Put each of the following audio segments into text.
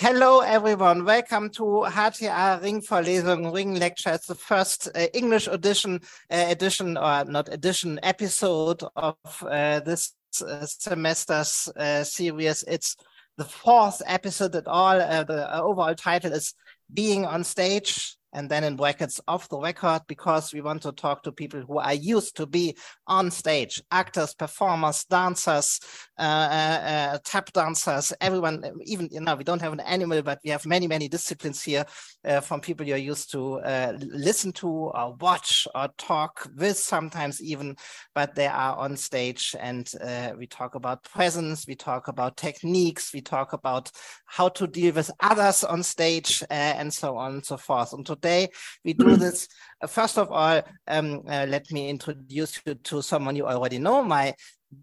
Hello, everyone. Welcome to HTA Ringvorlesung, Ring Lecture. It's the first uh, English edition, uh, edition or not edition episode of uh, this uh, semester's uh, series. It's the fourth episode at all. Uh, the overall title is Being on Stage and then in brackets off the record because we want to talk to people who are used to be on stage actors performers dancers uh, uh, uh, tap dancers everyone even you know we don't have an animal but we have many many disciplines here uh, from people you're used to uh, listen to or watch or talk with sometimes even but they are on stage and uh, we talk about presence we talk about techniques we talk about how to deal with others on stage and so on and so forth. And today we do this. Uh, first of all, um, uh, let me introduce you to someone you already know, my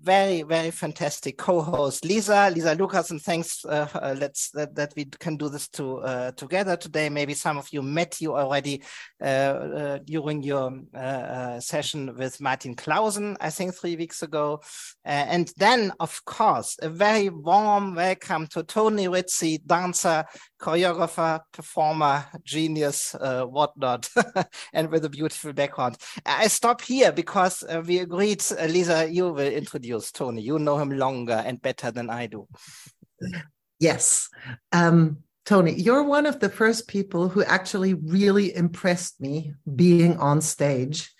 very very fantastic co-host Lisa. Lisa Lucas and thanks uh, uh, let's that, that we can do this to uh, together today. Maybe some of you met you already uh, uh, during your uh, session with Martin Clausen I think three weeks ago. And then of course a very warm welcome to Tony Rizzi dancer choreographer performer genius whatnot and with a beautiful background I stop here because we agreed Lisa you will introduce introduce Tony. You know him longer and better than I do. Yes. Um, Tony, you're one of the first people who actually really impressed me being on stage.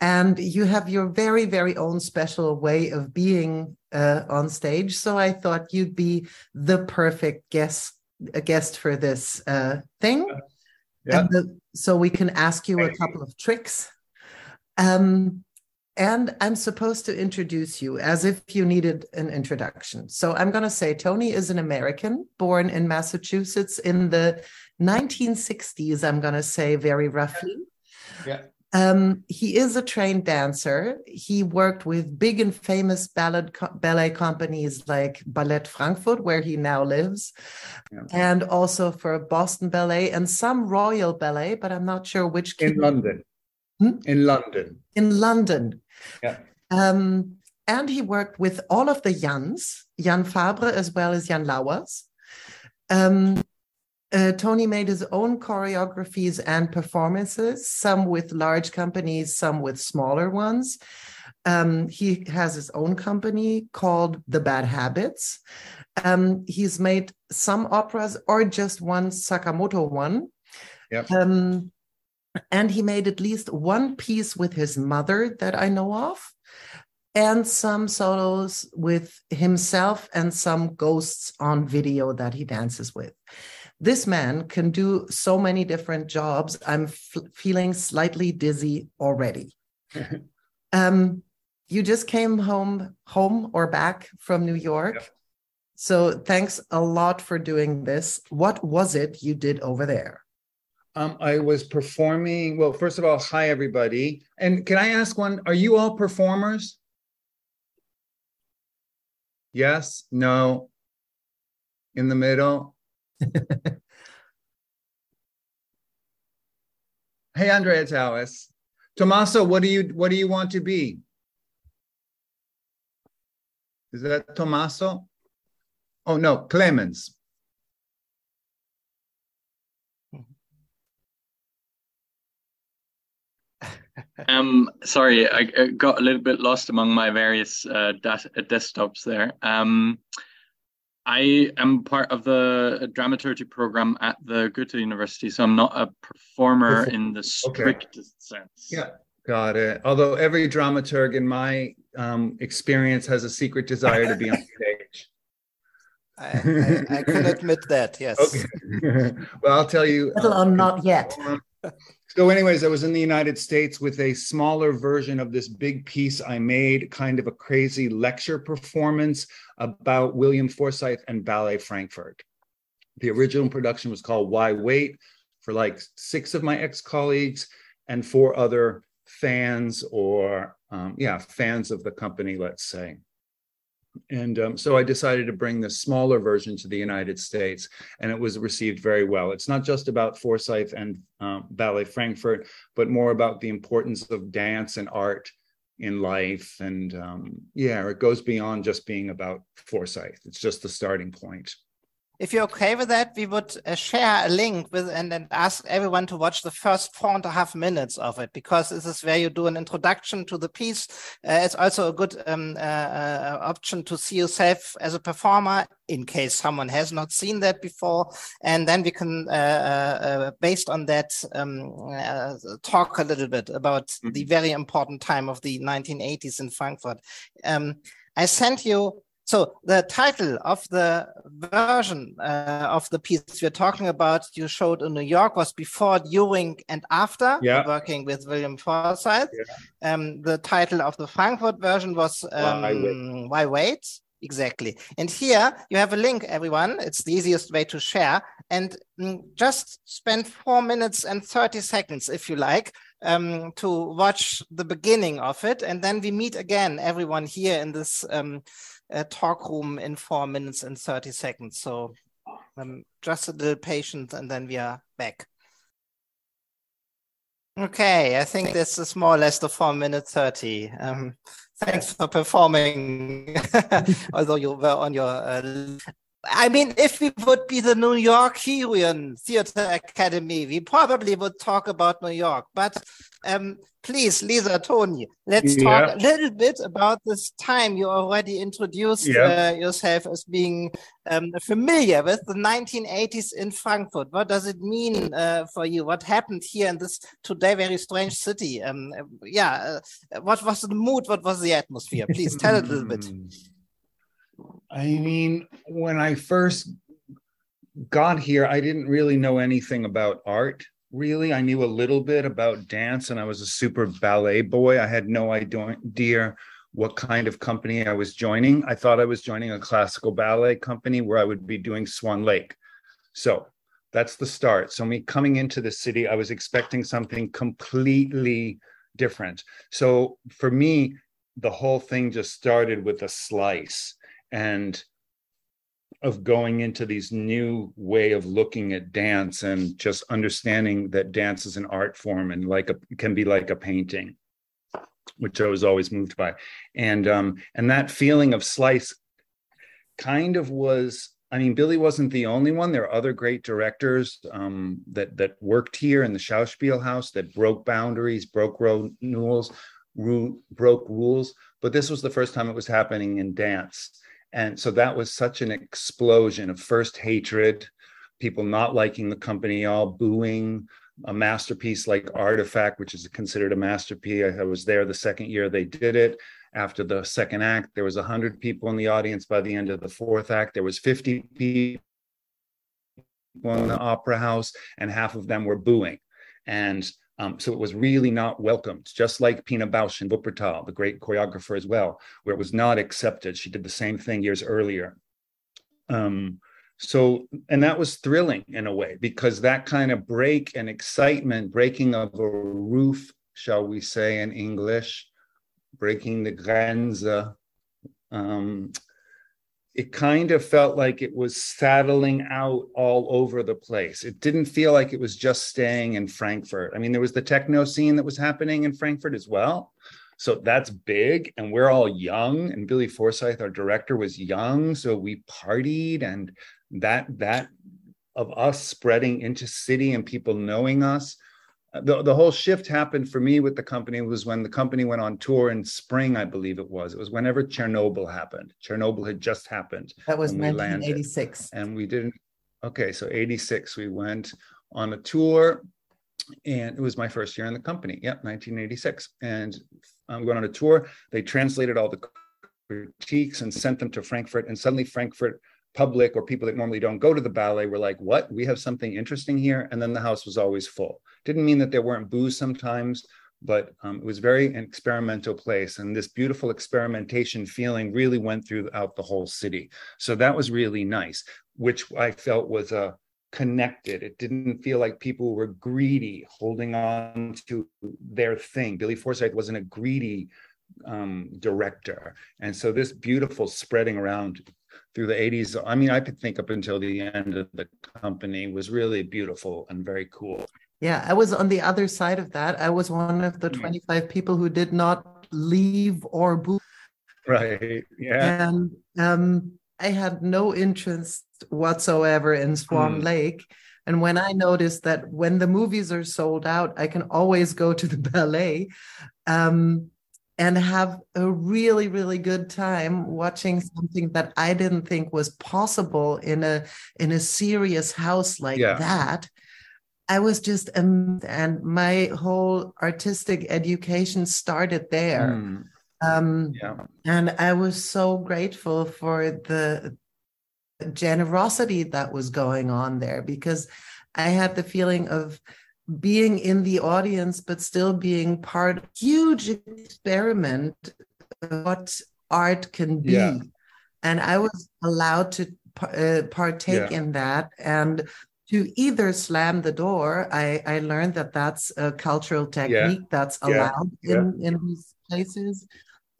And you have your very, very own special way of being uh, on stage. So I thought you'd be the perfect guest, a guest for this uh, thing. Yeah. The, so we can ask you a couple of tricks. Um, and I'm supposed to introduce you as if you needed an introduction. So I'm going to say Tony is an American born in Massachusetts in the 1960s, I'm going to say very roughly. Yeah. Um, he is a trained dancer. He worked with big and famous ballet, ballet companies like Ballet Frankfurt, where he now lives, yeah. and also for Boston Ballet and some Royal Ballet, but I'm not sure which. In London. Hmm? In London. In London. Yeah. Um, and he worked with all of the Jans, Jan Fabre as well as Jan Lauwers. Um, uh, Tony made his own choreographies and performances, some with large companies, some with smaller ones. Um, he has his own company called The Bad Habits. Um, he's made some operas or just one Sakamoto one. Yep. Um, and he made at least one piece with his mother that I know of, and some solos with himself and some ghosts on video that he dances with. This man can do so many different jobs. I'm feeling slightly dizzy already. um, you just came home, home or back from New York. Yep. So thanks a lot for doing this. What was it you did over there? Um, I was performing. Well, first of all, hi everybody. And can I ask one? Are you all performers? Yes, no, in the middle. hey, Andrea, it's Alice. Tommaso, what do you what do you want to be? Is that Tommaso? Oh no, Clemens. um, sorry, I, got a little bit lost among my various uh, uh, desktops there. Um, I am part of the dramaturgy program at the Goethe University, so I'm not a performer in the strictest okay. sense. Yeah, got it. Although every dramaturg in my um, experience has a secret desire to be on stage. I, I, I, can admit that, yes. Okay. well, I'll tell you. Well, um, not yet. So, anyways, I was in the United States with a smaller version of this big piece I made, kind of a crazy lecture performance about William Forsythe and Ballet Frankfurt. The original production was called Why Wait for like six of my ex colleagues and four other fans or, um, yeah, fans of the company, let's say. And um, so I decided to bring the smaller version to the United States, and it was received very well. It's not just about Forsythe and um, Ballet Frankfurt, but more about the importance of dance and art in life. And um, yeah, it goes beyond just being about Forsythe. It's just the starting point if you're okay with that, we would uh, share a link with and, and ask everyone to watch the first four and a half minutes of it because this is where you do an introduction to the piece. Uh, it's also a good um, uh, uh option to see yourself as a performer in case someone has not seen that before, and then we can, uh, based on that, um, talk a little bit about mm -hmm. the very important time of the 1980s in Frankfurt. Um, I sent you so the title of the version uh, of the piece we're talking about, you showed in New York, was before, during, and after yeah. working with William Forsythe. Yeah. Um, the title of the Frankfurt version was um, Why, Wait? Why Wait? Exactly. And here you have a link, everyone. It's the easiest way to share. And mm, just spend four minutes and 30 seconds, if you like, um, to watch the beginning of it. And then we meet again, everyone here in this um, talk room in four minutes and 30 seconds. So um, just a little patience and then we are back. Okay, I think this is more or less the four minute 30. Um, thanks for performing, although you were on your uh, I mean, if we would be the New Yorkian Theater Academy, we probably would talk about New York. But um, please, Lisa, Tony, let's yeah. talk a little bit about this time. You already introduced yeah. uh, yourself as being um, familiar with the 1980s in Frankfurt. What does it mean uh, for you? What happened here in this today very strange city? Um, yeah, uh, what was the mood? What was the atmosphere? Please tell a little bit. I mean, when I first got here, I didn't really know anything about art. Really, I knew a little bit about dance, and I was a super ballet boy. I had no idea what kind of company I was joining. I thought I was joining a classical ballet company where I would be doing Swan Lake. So that's the start. So, me coming into the city, I was expecting something completely different. So, for me, the whole thing just started with a slice and of going into these new way of looking at dance and just understanding that dance is an art form and like a can be like a painting which i was always moved by. And um and that feeling of slice kind of was i mean billy wasn't the only one. There are other great directors um that that worked here in the schauspielhaus that broke boundaries broke rules broke rules but this was the first time it was happening in dance and so that was such an explosion of first hatred, people not liking the company, all booing a masterpiece like Artifact, which is considered a masterpiece. I was there the second year they did it. After the second act, there was 100 people in the audience. By the end of the fourth act, there was 50 people in the opera house, and half of them were booing. And um, so it was really not welcomed, just like Pina Bausch in Wuppertal, the great choreographer as well, where it was not accepted. She did the same thing years earlier. Um, so, and that was thrilling in a way because that kind of break and excitement, breaking of a roof, shall we say in English, breaking the Grenze, um, it kind of felt like it was saddling out all over the place. It didn't feel like it was just staying in Frankfurt. I mean, there was the techno scene that was happening in Frankfurt as well. So that's big. And we're all young. And Billy Forsythe, our director, was young. So we partied and that that of us spreading into city and people knowing us the, the whole shift happened for me with the company was when the company went on tour in spring, I believe it was. It was whenever Chernobyl happened. Chernobyl had just happened. That was 1986. And we didn't, okay, so 86, we went on a tour and it was my first year in the company. Yep, 1986. And I'm um, going on a tour. They translated all the critiques and sent them to Frankfurt. And suddenly Frankfurt public or people that normally don't go to the ballet were like, what? We have something interesting here. And then the house was always full. Didn't mean that there weren't boos sometimes, but um, it was very an experimental place. And this beautiful experimentation feeling really went throughout the whole city. So that was really nice, which I felt was a uh, connected. It didn't feel like people were greedy, holding on to their thing. Billy Forsythe wasn't a greedy um, director. And so this beautiful spreading around through the 80s. I mean, I could think up until the end of the company was really beautiful and very cool. Yeah, I was on the other side of that. I was one of the 25 people who did not leave or move. Right. Yeah. And um, I had no interest whatsoever in Swan mm. Lake. And when I noticed that when the movies are sold out, I can always go to the ballet um, and have a really, really good time watching something that I didn't think was possible in a in a serious house like yeah. that. I was just um, and my whole artistic education started there. Mm. Um, yeah. And I was so grateful for the generosity that was going on there because I had the feeling of being in the audience, but still being part of huge experiment of what art can be. Yeah. And I was allowed to uh, partake yeah. in that and to either slam the door. I, I learned that that's a cultural technique yeah. that's allowed in, in these places,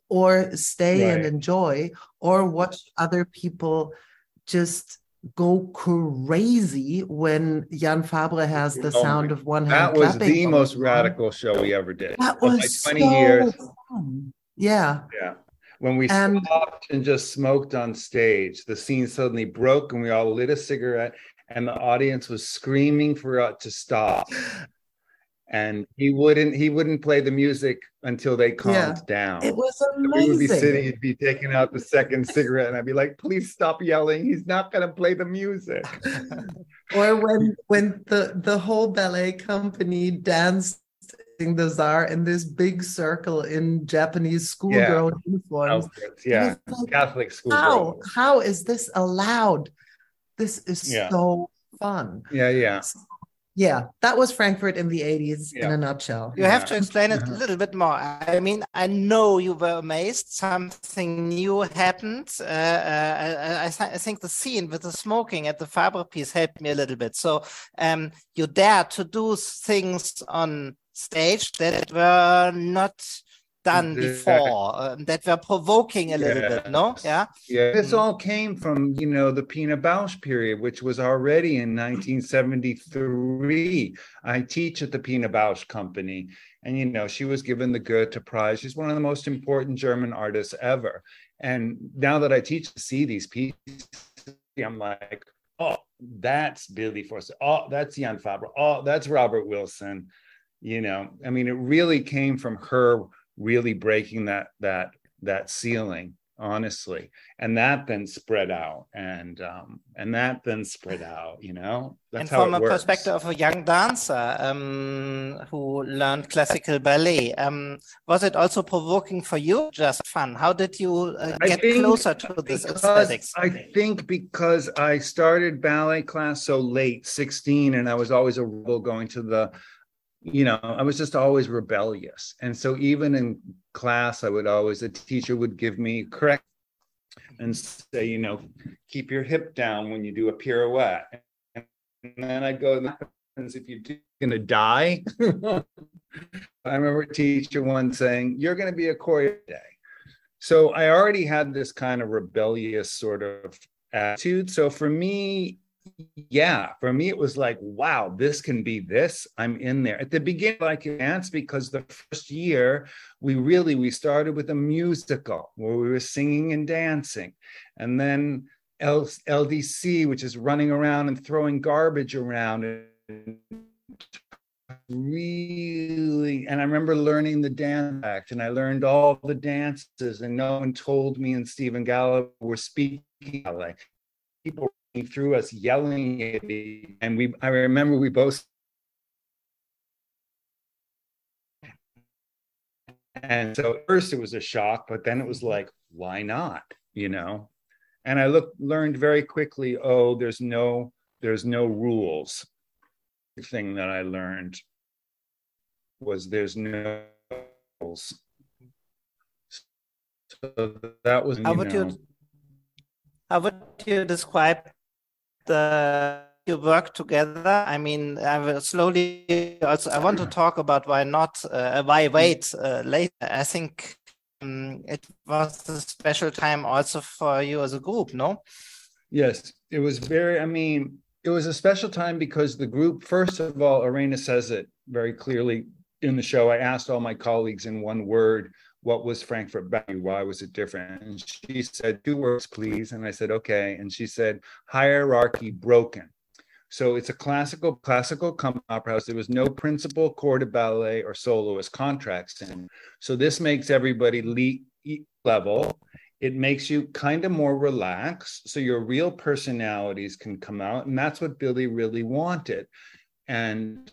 or stay right. and enjoy, or watch other people just go crazy when Jan Fabre has the sound of one hand. That was the most radical show we ever did. That was 20 so years. Fun. Yeah. Yeah. When we and, stopped and just smoked on stage, the scene suddenly broke and we all lit a cigarette and the audience was screaming for it to stop and he wouldn't he wouldn't play the music until they calmed yeah, down. It was amazing. we would be sitting, he'd be taking out the second cigarette, and I'd be like, "Please stop yelling! He's not going to play the music." or when when the the whole ballet company danced the czar in this big circle in Japanese schoolgirl yeah. uniforms. Yeah, like, Catholic school. How how is this allowed? This is yeah. so fun. Yeah, yeah. So yeah that was frankfurt in the 80s yeah. in a nutshell. You have to explain it a uh-huh. little bit more. I mean i know you were amazed. Something new happened. Uh, uh, I, I, th I, think the scene with the smoking at the Fabre piece helped me a little bit. So um, you dare to do things on stage that were not done before uh, that were provoking a little bit no? Yeah? Yeah this all came from you know the pina bausch period which was already in 1973 i teach at the pina bausch company and you know she was given the goethe prize. She's one of the most important german artists ever. And now that i teach to see these pieces i'm like oh that's billy Forsythe. Oh that's jan fabre. Oh that's robert wilson. You know i mean it really came from her really breaking that that that ceiling honestly. And that then spread out and um and that then spread out you know? That's and from a works. perspective of a young dancer um who learned classical ballet um was it also provoking for you just fun? How did you uh, get closer to this aesthetics? I think because i started ballet class so late 16 and i was always a rebel going to the you know, I was just always rebellious. And so even in class, I would always, a teacher would give me correct and say, you know, keep your hip down when you do a pirouette. And then I'd go, that happens if you're going to die. I remember a teacher once saying, you're going to be a choreo day. So I already had this kind of rebellious sort of attitude. So for me, yeah, for me, it was like, wow, this can be this. I'm in there. At the beginning, could dance because the first year we really we started with a musical where we were singing and dancing, and then L- LDC, which is running around and throwing garbage around. And really and i remember learning the dance act and i learned all the dances and no one told me and stephen Galloway were speaking Like people through us yelling at me. And we I remember we both and so at first it was a shock, but then it was mm-hmm. like, why not? You know? And I looked learned very quickly, oh, there's no there's no rules. The thing that I learned was there's no rules. So that was how would know, you how would you describe you work together. I mean, I will slowly also, I want to talk about why not, uh, why wait uh, later. I think um, it was a special time also for you as a group, no? Yes, it was very, I mean, it was a special time because the group, first of all, Lorena says it very clearly in the show. I asked all my colleagues in one word, what was Frankfurt Ballet? Why was it different? And she said, two words, please. And I said, okay. And she said, hierarchy broken. So it's a classical classical opera house. There was no principal corps de ballet or soloist contracts in. So this makes everybody le- level. It makes you kind of more relaxed, so your real personalities can come out, and that's what Billy really wanted, and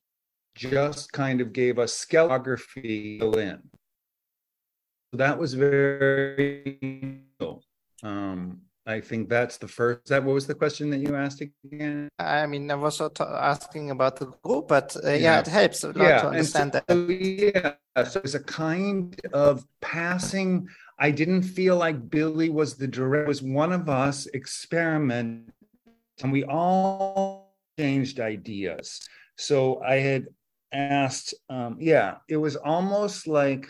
just kind of gave us skelegraphy in that was very um I think that's the first. That what was the question that you asked again? I mean, I was asking about the group, but uh, yeah. yeah. it helps a lot yeah. to understand so, that. Yeah, so it's a kind of passing. I didn't feel like Billy was the direct. Was one of us experiment, and we all changed ideas. So I had asked. Um, yeah, it was almost like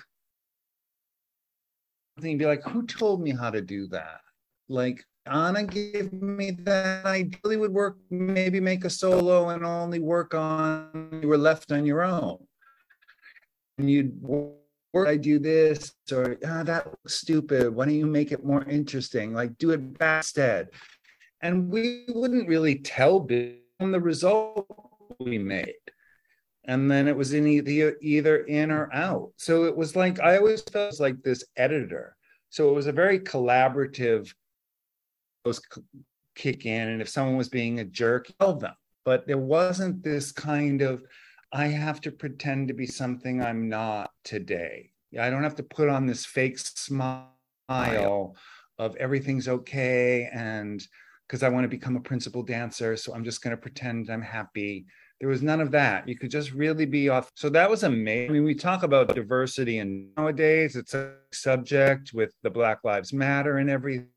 and be like, who told me how to do that? Like Anna gave me that. I really would work, maybe make a solo and only work on you were left on your own. And you'd work, I do this, or oh, that looks stupid. Why don't you make it more interesting? Like do it back instead. And we wouldn't really tell Bill the result we made and then it was in either either in or out. So it was like I always felt like this editor. So it was a very collaborative. Those kick in, and if someone was being a jerk, tell them. But there wasn't this kind of I have to pretend to be something I'm not today. I don't have to put on this fake smile of everything's okay and because I want to become a principal dancer, so I'm just going to pretend I'm happy there was none of that. You could just really be off. So that was amazing. I mean, we talk about diversity, and nowadays it's a subject with the Black Lives Matter and everything.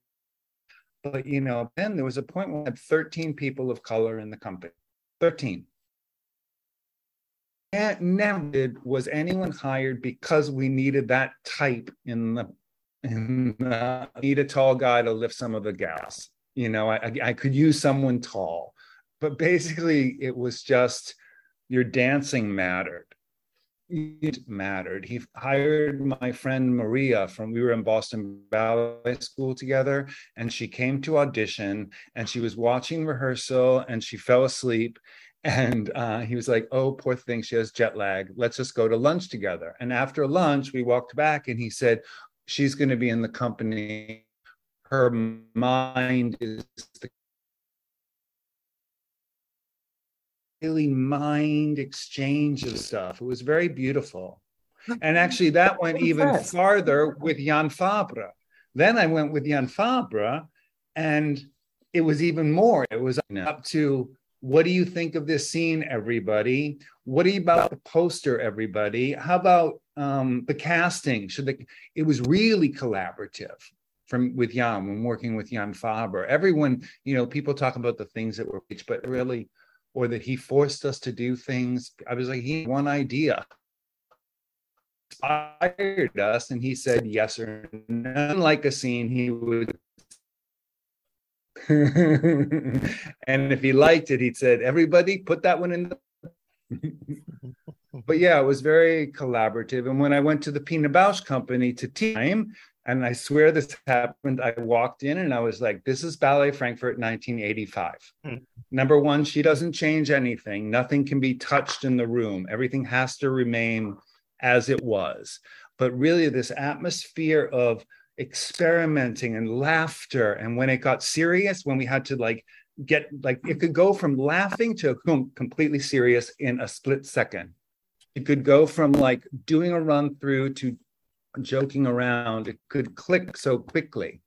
But you know, then there was a point where we had 13 people of color in the company. 13. And never did was anyone hired because we needed that type in the in the, need a tall guy to lift some of the gas. You know, I, I could use someone tall but basically it was just your dancing mattered. It mattered. He hired my friend maria from we were in boston ballet school together and she came to audition and she was watching rehearsal and she fell asleep and uh, he was like oh poor thing she has jet lag. Let's just go to lunch together and after lunch we walked back and he said she's going to be in the company. Her mind is the really mind exchange of stuff. It was very beautiful. And actually, that went even farther with Jan Fabre. Then I went with Jan Fabre, and it was even more. It was up to what do you think of this scene, everybody? What do you about the poster, everybody? How about um, the casting? Should the it was really collaborative from with Jan when working with Jan Fabre. Everyone, you know, people talk about the things that were reached, but really or that he forced us to do things. I was like, he had one idea, inspired us, and he said yes or no. Like a scene, he would. and if he liked it, he said, "Everybody, put that one in." The... but yeah, it was very collaborative. And when I went to the Pina Bausch company to team, and I swear this happened. I walked in and I was like, this is Ballet Frankfurt 1985. Hmm. Number one, she doesn't change anything. Nothing can be touched in the room. Everything has to remain as it was. But really, this atmosphere of experimenting and laughter. And when it got serious, when we had to like get, like, it could go from laughing to completely serious in a split second. It could go from like doing a run through to joking around, it could click so quickly.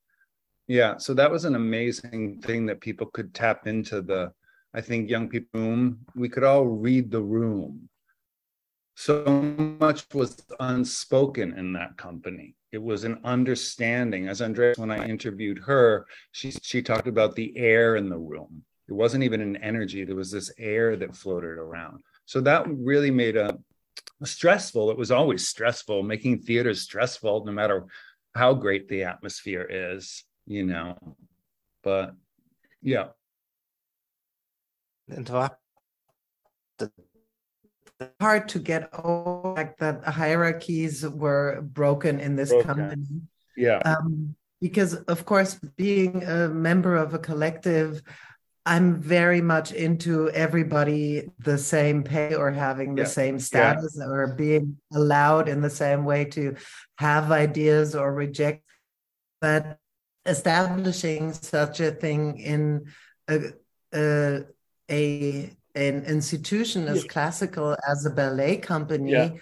Yeah, so that was an amazing thing that people could tap into the, I think young people room, we could all read the room. So much was unspoken in that company. It was an understanding. As Andrea, when I interviewed her, she she talked about the air in the room. It wasn't even an energy, there was this air that floated around. So that really made a stressful. It was always stressful, making theater stressful, no matter how great the atmosphere is, you know. But yeah. Interrupted hard to get over like that hierarchies were broken in this broken. company. Yeah. Um, because of course, being a member of a collective, I'm very much into everybody the same pay or having the yeah. same status yeah. or being allowed in the same way to have ideas or reject. But establishing such a thing in a, a, a an institution as yeah. classical as a ballet company.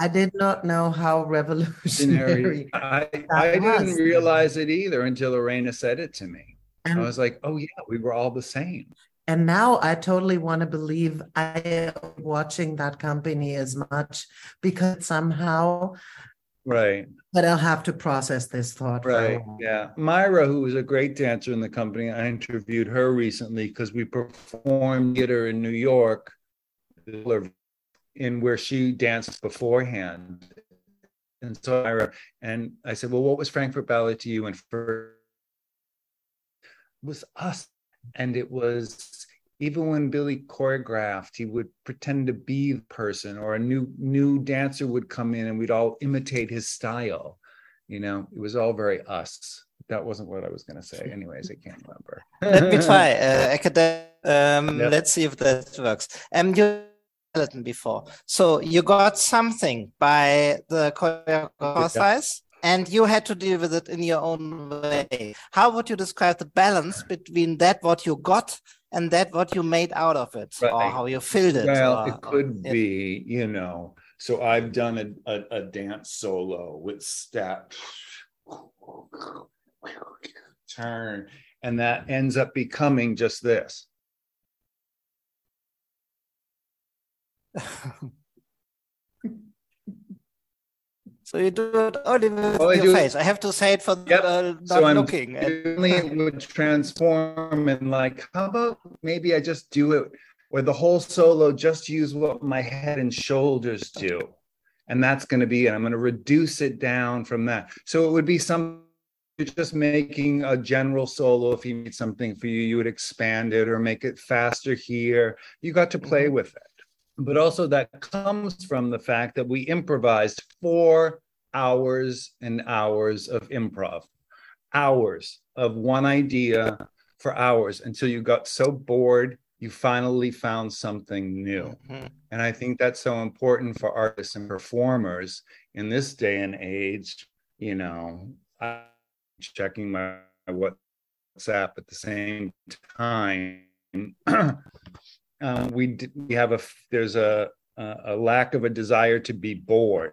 I did not know how revolutionary. I, I didn't realize it either until Lorena said it to me. And, I was like, oh, yeah, we were all the same. And now I totally want to believe I am watching that company as much because somehow Right. But I'll have to process this thought. Right. Yeah. Myra, who was a great dancer in the company, I interviewed her recently because we performed theater in New York in where she danced beforehand. And so Myra, and I said, Well, what was Frankfurt Ballet to you? And for was us. And it was even when Billy choreographed, he would pretend to be the person, or a new new dancer would come in, and we'd all imitate his style. You know, it was all very us. That wasn't what I was going to say. Anyways, I can't remember. Let me try. Uh, academic. Um, yep. Let's see if that works. Um, you before, so you got something by the choreographer yeah and you had to deal with it in your own way. How would you describe the balance between that what you got and that what you made out of it, right. or how you filled it? Well, or, it could be, you know. So I've done a, a, a dance solo with step, turn, and that ends up becoming just this. So you do it only with your face. I have to say it for yep. uh, not so I'm looking. Only would transform and like, how about maybe I just do it where the whole solo just use what my head and shoulders do. And that's going to be it. I'm going to reduce it down from that. So it would be some just making a general solo. If you need something for you, you would expand it or make it faster here. You got to play mm-hmm. with it but also that comes from the fact that we improvised four hours and hours of improv, hours of one idea for hours until you got so bored you finally found something new. Mm-hmm. And I think that's so important for artists and performers in this day and age. You know, I'm checking my WhatsApp at the same time. um, we we have a there's a a lack of a desire to be bored.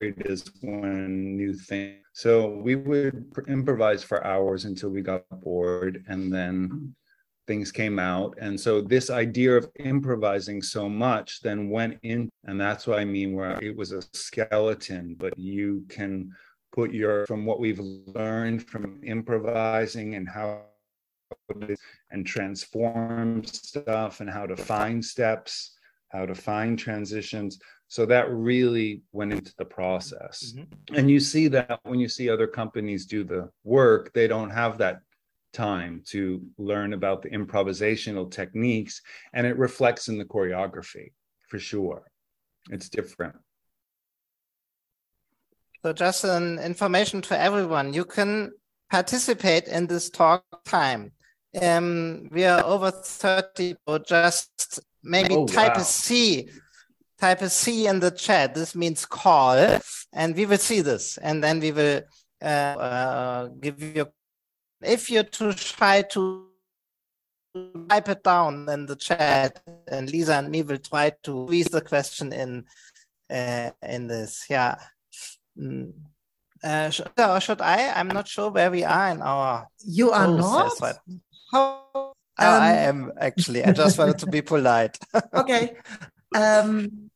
It is one new thing. So we would improvise for hours until we got bored, and then things came out. And so this idea of improvising so much then went in, and that's what I mean where it was a skeleton, but you can put your from what we've learned from improvising and how and transform stuff and how to find steps, how to find transitions. So that really went into the process. Mm-hmm. And you see that when you see other companies do the work, they don't have that time to learn about the improvisational techniques and it reflects in the choreography for sure. It's different. So just an information to everyone, you can participate in this talk time um, we are over 30, or just maybe oh, type wow. a C, type a C in the chat. This means call, and we will see this, and then we will uh, uh, give you. If you're too shy to type it down in the chat, and Lisa and me will try to squeeze the question in uh, in this. Yeah. Mm. Uh, should, or should I? I'm not sure where we are in our. You are not. Right how um, I am actually. I just wanted to be polite. okay. Um,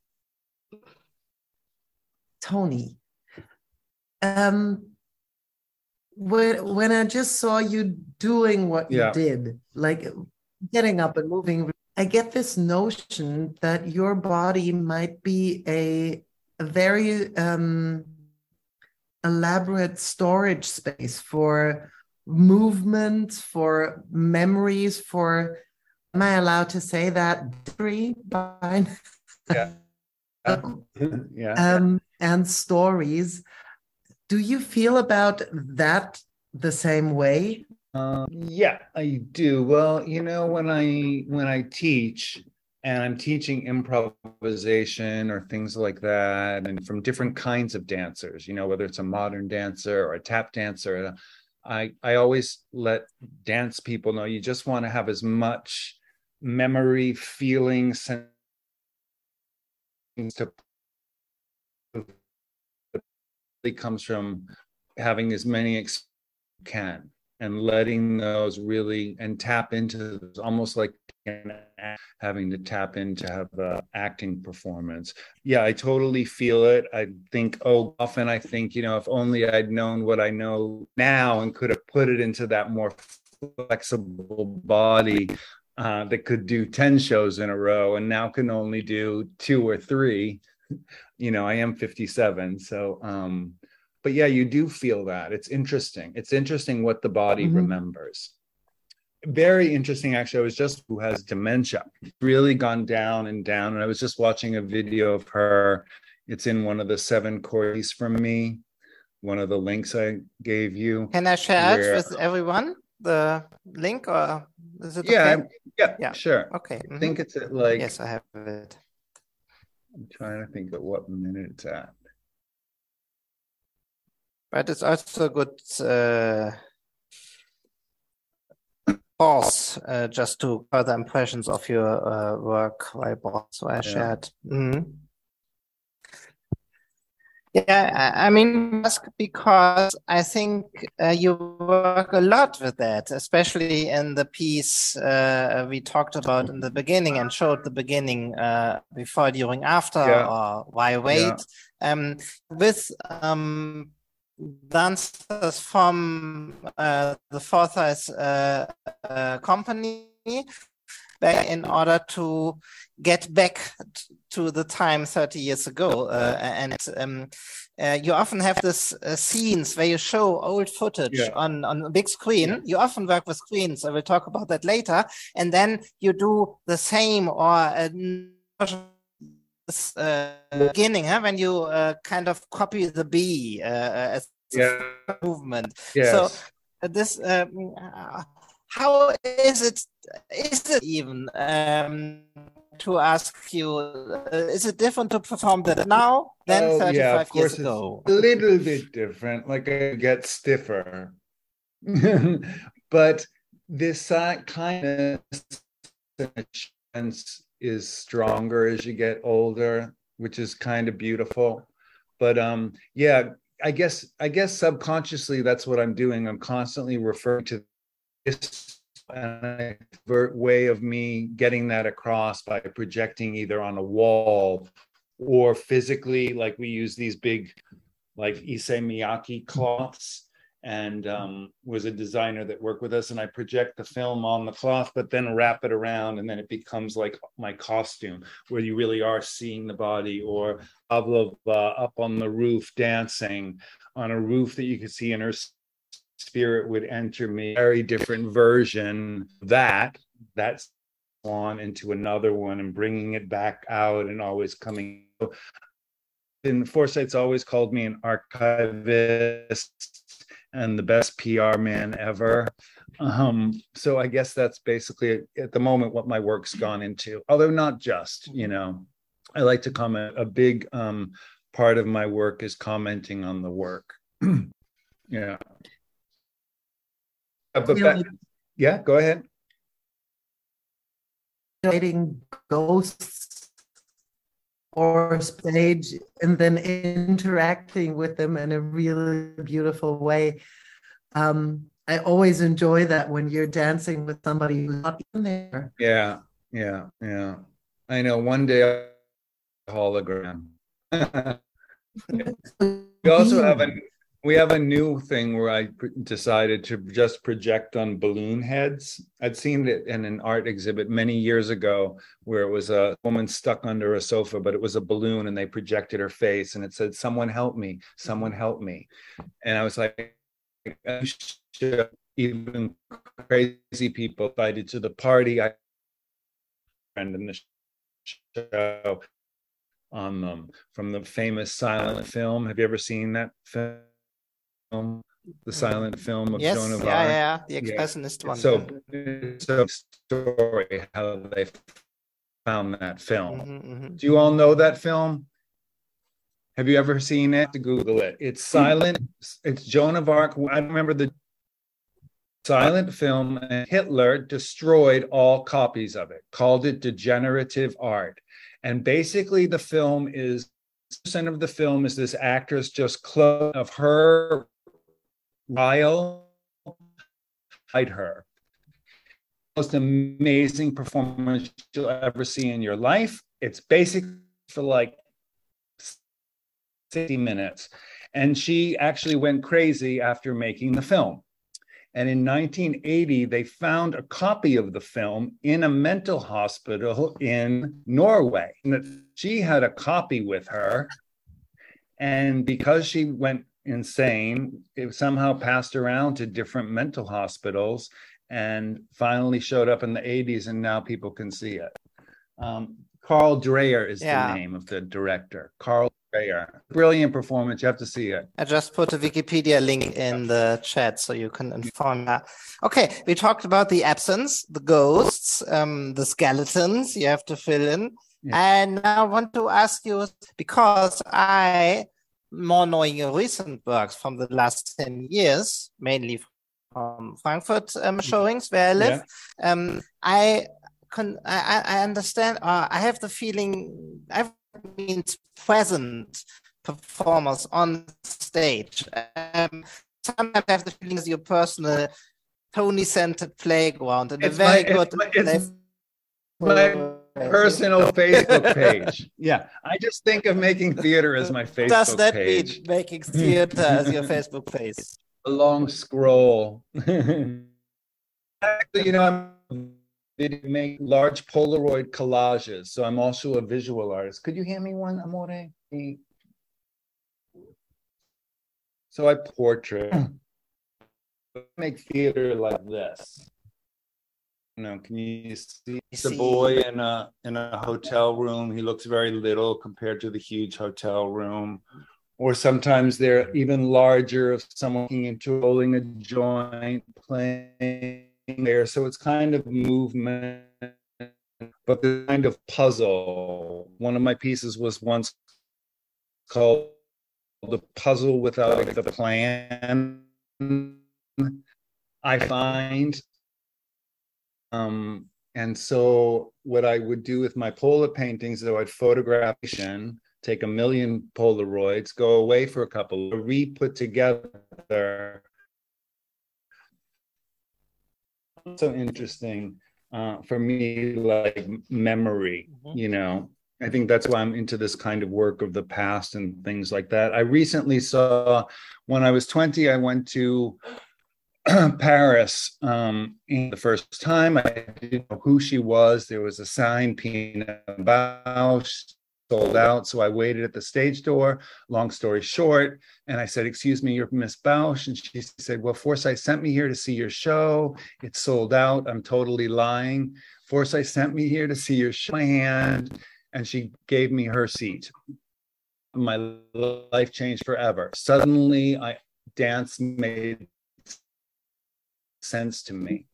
Tony, um, when when I just saw you doing what yeah. you did, like getting up and moving, I get this notion that your body might be a, a very um, elaborate storage space for movement, for memories, for am I allowed to say that? Yeah. yeah. Um, and stories. Do you feel about that the same way? Um, yeah, I do. Well, you know, when I when I teach and I'm teaching improvisation or things like that, and from different kinds of dancers, you know, whether it's a modern dancer or a tap dancer, I I always let dance people know you just want to have as much memory, feeling, sense to comes from having as many ex- can and letting those really and tap into almost like having to tap in to have a acting performance. Yeah i totally feel it. I think oh often i think you know if only i'd known what i know now and could have put it into that more flexible body uh, that could do 10 shows in a row and now can only do two or three. You know i am 57 so um but yeah you do feel that. It's interesting. It's interesting what the body mm-hmm. remembers. Very interesting actually. I was just who has dementia really gone down and down. And i was just watching a video of her. It's in one of the seven corys from me one of the links i gave you can i share where, it with everyone? The link or is it yeah okay? yeah yeah. sure. Okay mm-hmm. i think it's at like yes i have it. I'm trying to think of what minute it's at but it's also a good uh, pause uh, just to further impressions of your uh, work while so I yeah. shared. Mm. Yeah, I mean, because I think uh, you work a lot with that, especially in the piece uh, we talked about in the beginning and showed the beginning uh, before, during, after, yeah. or why wait. Yeah. Um, with um, dancers from uh, the Forsythe uh, uh, company back in order to get back to the time 30 years ago. Uh, and um, uh, you often have this uh, scenes where you show old footage yeah. on, on a big screen. Yeah. You often work with screens. I will talk about that later. And then you do the same or uh, beginning huh? when you uh, kind of copy the B uh, as yeah. movement. Yes. So uh, this, um, how is it? Is it even um, to ask you? Uh, is it different to perform that now than oh, 35 yeah, of course years ago? a little bit different. Like I get stiffer, but this uh, kind of is stronger as you get older, which is kind of beautiful. But um, yeah, I guess I guess subconsciously that's what I'm doing. I'm constantly referring to this way of me getting that across by projecting either on a wall or physically, like we use these big like Issey Miyake cloths and um, was a designer that worked with us. And I project the film on the cloth, but then wrap it around, and then it becomes like my costume, where you really are seeing the body. Or Pavlova uh, up on the roof dancing on a roof that you could see in her spirit would enter me. Very different version that that's on into another one and bringing it back out and always coming. And Forsythe's always called me an archivist and the best PR man ever. Um, so I guess that's basically at the moment what my work's gone into, although not just, you know, I like to comment. A big um, part of my work is commenting on the work. yeah. Uh, but back, yeah, go ahead. Ghosts or stage and then interacting with them in a really beautiful way. Um, I always enjoy that when you're dancing with somebody who's not there. Yeah, yeah, yeah. I know one day hologram. we also have a we have a new thing where I decided to just project on balloon heads. I'd seen it in an art exhibit many years ago where it was a woman stuck under a sofa, but it was a balloon and they projected her face and it said, Someone help me, someone help me. And I was like, even crazy people invited to the party. I friend in the show on them from the famous silent film. Have you ever seen that film? The silent film of yes, Joan of yeah, Arc. yeah, the expressionist yeah. one. So, so story how they found that film. Mm-hmm, mm-hmm. Do you all know that film? Have you ever seen it? To Google it. It's silent. It's Joan of Arc. I remember the silent film, and Hitler destroyed all copies of it, called it degenerative art. And basically, the film is percent of the film is this actress just close of her Ryle hide her. Most amazing performance you'll ever see in your life. It's basic for like 60 minutes. And she actually went crazy after making the film. And in 1980, they found a copy of the film in a mental hospital in Norway. And she had a copy with her. And because she went insane, it somehow passed around to different mental hospitals and finally showed up in the 80s. And now people can see it. Um, Carl Dreyer is yeah. the name of the director. Carl Dreyer. Brilliant performance. You have to see it. I just put a Wikipedia link in the chat so you can inform that. Okay, we talked about the absence, the ghosts, um, the skeletons you have to fill in. Yeah. And I want to ask you because I, more knowing your recent works from the last 10 years, mainly from Frankfurt um, showings where I live, yeah. um, I can I, I understand uh, I have the feeling I've means present performers on stage. Um, sometimes I have the feeling it's your personal Tony-centered playground and it's a very my, good. It's, my, my personal Facebook page. Yeah, I just think of making theater as my Facebook Does that page. mean making theater as your Facebook page? A long scroll. Actually, you know, I'm make large Polaroid collages. So I'm also a visual artist. Could you hand me one, Amore? So I portrait, make theater like this. Know, can you see the boy in a in a hotel room? He looks very little compared to the huge hotel room. Or sometimes they're even larger of someone into rolling a joint, playing there. So it's kind of movement, but the kind of puzzle. One of my pieces was once called The Puzzle Without the Plan. I find. Um, and so what I would do with my Polar paintings, though I'd photograph, take a million Polaroids, go away for a couple, re-put together so interesting uh, for me, like memory, mm-hmm. you know. I think that's why I'm into this kind of work of the past and things like that. I recently saw, when I was 20, I went to Paris um, the first time. I didn't know who she was. There was a sign, Pina Bausch, sold out. So I waited at the stage door, long story short. And I said, Excuse me, you're Miss Bausch. And she said, Well, Forsythe sent me here to see your show. It's sold out. I'm totally lying. Forsythe sent me here to see your show. My hand. And she gave me her seat. My life changed forever. Suddenly, I dance made sense to me.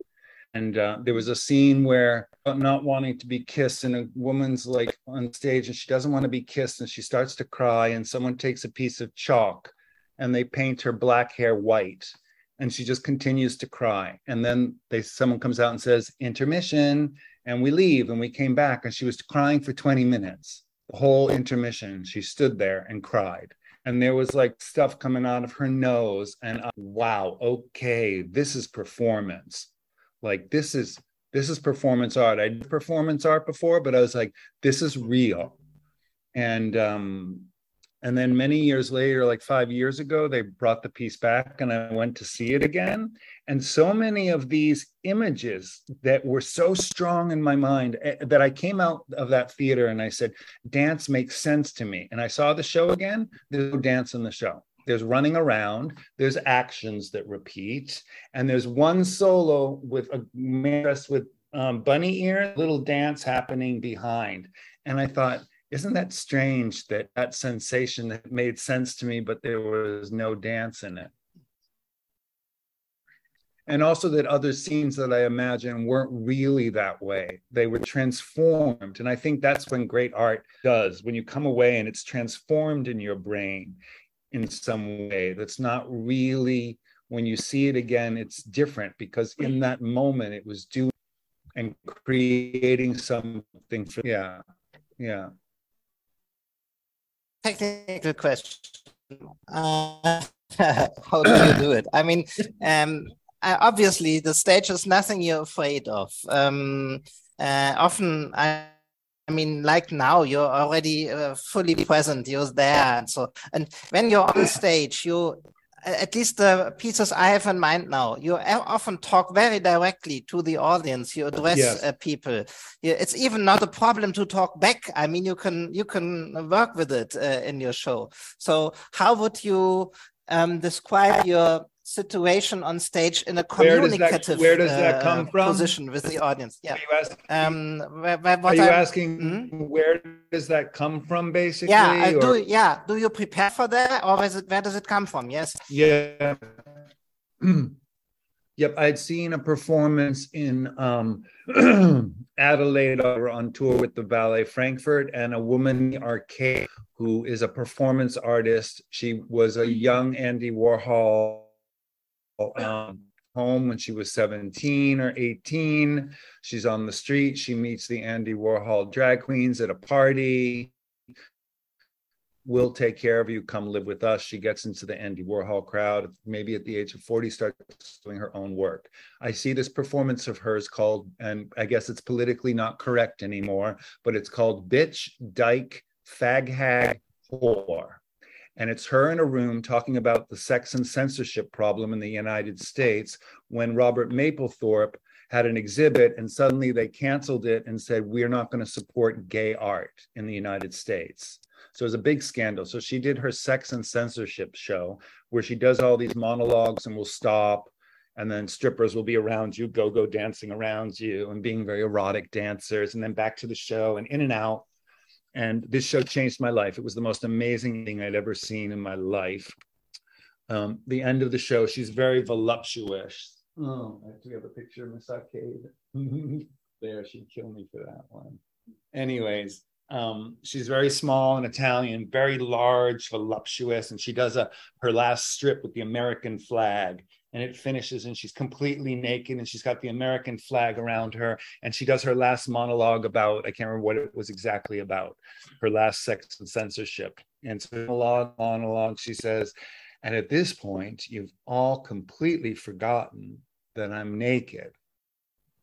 And uh, there was a scene where not wanting to be kissed, and a woman's like on stage and she doesn't want to be kissed, and she starts to cry, and someone takes a piece of chalk and they paint her black hair white, and she just continues to cry. And then they someone comes out and says, intermission, and we leave, and we came back, and she was crying for 20 minutes. The whole intermission, she stood there and cried and there was like stuff coming out of her nose and uh, wow okay this is performance like this is this is performance art. I did performance art before, but I was like, this is real. And um, and then many years later, like five years ago, they brought the piece back and I went to see it again. And so many of these images that were so strong in my mind eh, that I came out of that theater and I said, dance makes sense to me. And I saw the show again. There's no dance in the show there's running around, there's actions that repeat, and there's one solo with a man dressed with um, bunny ear, little dance happening behind. And I thought, isn't that strange that that sensation that made sense to me, but there was no dance in it? And also that other scenes that I imagine weren't really that way. They were transformed. And I think that's when great art does, when you come away and it's transformed in your brain in some way that's not really, when you see it again, it's different because in that moment it was doing and creating something for, yeah, yeah technical question. Uh, how do you do it? I mean, um, obviously the stage is nothing you're afraid of. Um, uh, often, I, I, mean, like now, you're already uh, fully present. You're there, and so. And when you're on stage, you at least the pieces I have in mind now, you often talk very directly to the audience. You address yes. uh, people. It's even not a problem to talk back. I mean, you can you can work with it uh, in your show. So, how would you um, describe your situation on stage in a communicative where does that, where does that come uh, from? position with the audience. Yeah. Um, where, where, Are you asking hmm? where does that come from, basically? Yeah. do yeah. Do you prepare for that, or is it where does it come from? Yes. Yeah. yep. I'd seen a performance in um, Adelaide on tour with the Ballet Frankfurt, and a woman arcade who is a performance artist. She was a young Andy Warhol um, home when she was 17 or 18. She's on the street. She meets the Andy Warhol drag queens at a party. We'll take care of you. Come live with us. She gets into the Andy Warhol crowd. Maybe at the age of 40, starts doing her own work. I see this performance of hers called, and I guess it's politically not correct anymore, but it's called Bitch, Dyke, Fag Hag, Whore and it's her in a room talking about the sex and censorship problem in the United States when Robert Mapplethorpe had an exhibit and suddenly they canceled it and said, We're not going to support gay art in the United States. So it was a big scandal. So she did her sex and censorship show where she does all these monologues and will stop. And then strippers will be around you, go go dancing around you, and being very erotic dancers. And then back to the show and in and out and this show changed my life. It was the most amazing thing I'd ever seen in my life. Um, the end of the show, she's very voluptuous. Oh, have to have a picture of Miss Arcade. there, she'd kill me for that one. Anyways, um, she's very small and Italian, very large, voluptuous, and she does a her last strip with the American flag, and it finishes and she's completely naked and she's got the American flag around her and she does her last monologue about I can't remember what it was exactly about her last sex and censorship. And so monologue monologue she says and at this point you've all completely forgotten that I'm naked.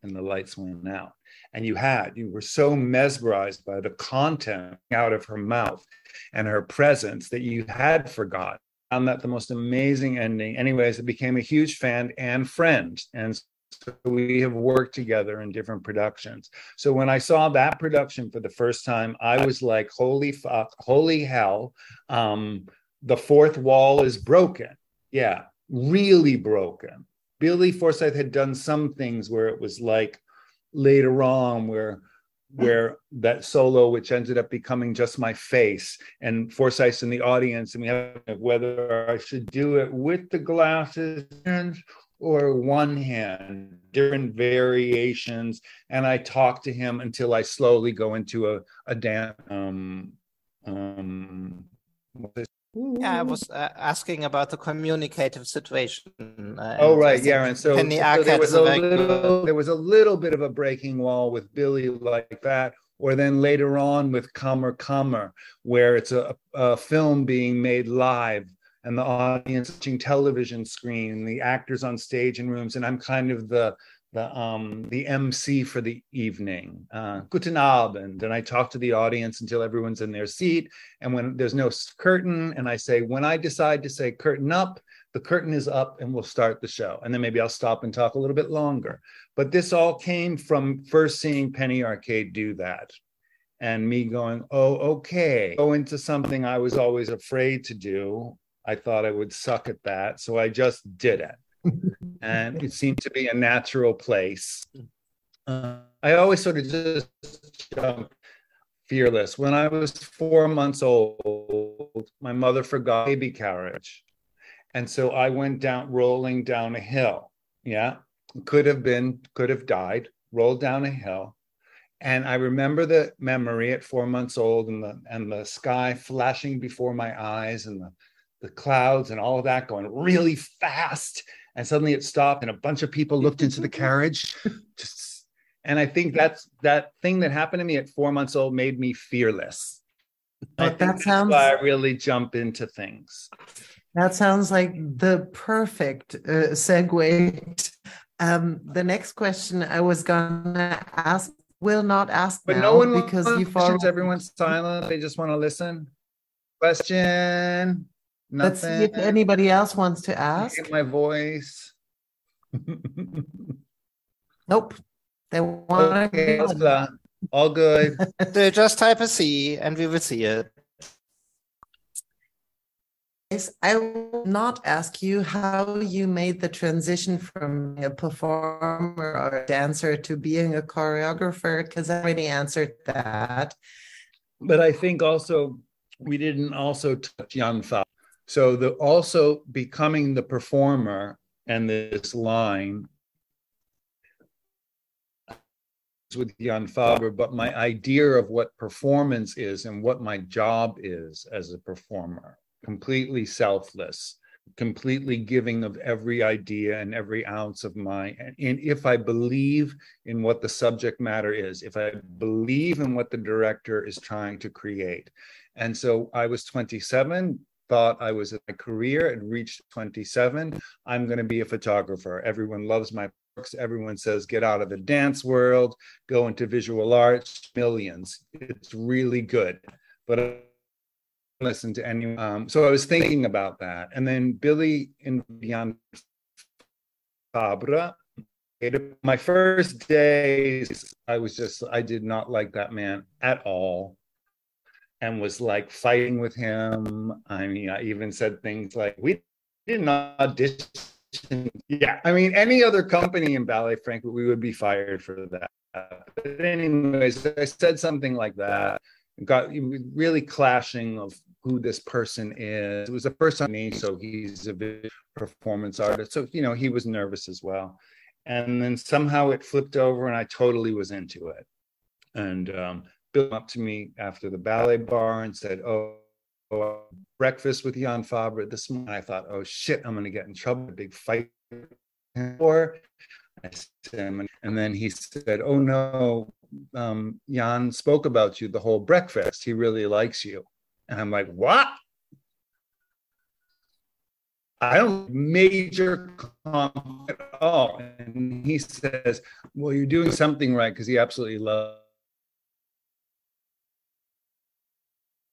And the lights went out. And you had you were so mesmerized by the content out of her mouth and her presence that you had forgotten found that the most amazing ending. Anyways, I became a huge fan and friend. And so we have worked together in different productions. So when I saw that production for the first time, I was like, holy fuck, holy hell. Um, the fourth wall is broken. Yeah, really broken. Billy Forsythe had done some things where it was like later on where where that solo, which ended up becoming just my face, and Forsythe's in the audience, and we have whether I should do it with the glasses or one hand, different variations. And I talk to him until I slowly go into a, a dance. Um, um, yeah, I was uh, asking about the communicative situation. Uh, oh, right, yeah, and so, so there was a little, there was a little bit of a breaking wall with Billy like that, or then later on with Kammer/Kammer, where it's a, a film being made live and the audience watching television screen, the actors on stage in rooms, and I'm kind of the the um the MC for the evening. Uh, Guten Abend, and I talk to the audience until everyone's in their seat. And when there's no curtain, and I say, when I decide to say curtain up, the curtain is up, and we'll start the show. And then maybe I'll stop and talk a little bit longer. But this all came from first seeing Penny Arcade do that, and me going, oh, okay, go into something I was always afraid to do. I thought I would suck at that, so I just did it and it seemed to be a natural place. Uh, I always sort of just jump fearless. When I was four months old, my mother forgot baby carriage. And so I went down, rolling down a hill. Yeah. Could have been, could have died, rolled down a hill. And I remember the memory at four months old and the and the sky flashing before my eyes and the, the clouds and all of that going really fast. And suddenly it stopped and a bunch of people looked into the carriage. Just and I think that's that thing that happened to me at four months old made me fearless. But that sounds I really jump into things. That sounds like the perfect uh, segue. Um, the next question I was gonna ask will not ask but no one because you follow everyone's silent they just want to listen question Nothing. let's see if anybody else wants to ask. My voice. Nope. They want okay, all good. They just type a c and we will see it. I will not ask you how you made the transition from a performer or a dancer to being a choreographer, because I already answered that. But I think also we didn't also touch Jan Fabre. So the also becoming the performer and this line with Jan Fabre, but my idea of what performance is and what my job is as a performer completely selfless, completely giving of every idea and every ounce of my. And if I believe in what the subject matter is, if I believe in what the director is trying to create. And so I was 27, thought I was in my career and reached 27. I'm going to be a photographer. Everyone loves my books. Everyone says, get out of the dance world, go into visual arts, millions. It's really good. But I listen to anyone. Um, so I was thinking about that. And then Billy and Jan Fabre. My first days, I was just, I did not like that man at all and was like fighting with him. I mean, I even said things like, we didn't audition. Yeah. I mean, any other company in Ballet Frankfurt, we would be fired for that. But anyways, I said something like that. Got really clashing of who this person is. It was the first time me, so he's a performance artist. So, you know, he was nervous as well. And then somehow it flipped over and I totally was into it. And um, Bill up to me after the ballet bar and said, Oh, oh breakfast with Jan Fabre this morning. I thought, oh shit, I'm gonna get in trouble, a big fight. Or and then he said, Oh no, um, Jan spoke about you the whole breakfast. He really likes you. And I'm like, what? I don't major at all. And he says, well, you're doing something right because he absolutely loves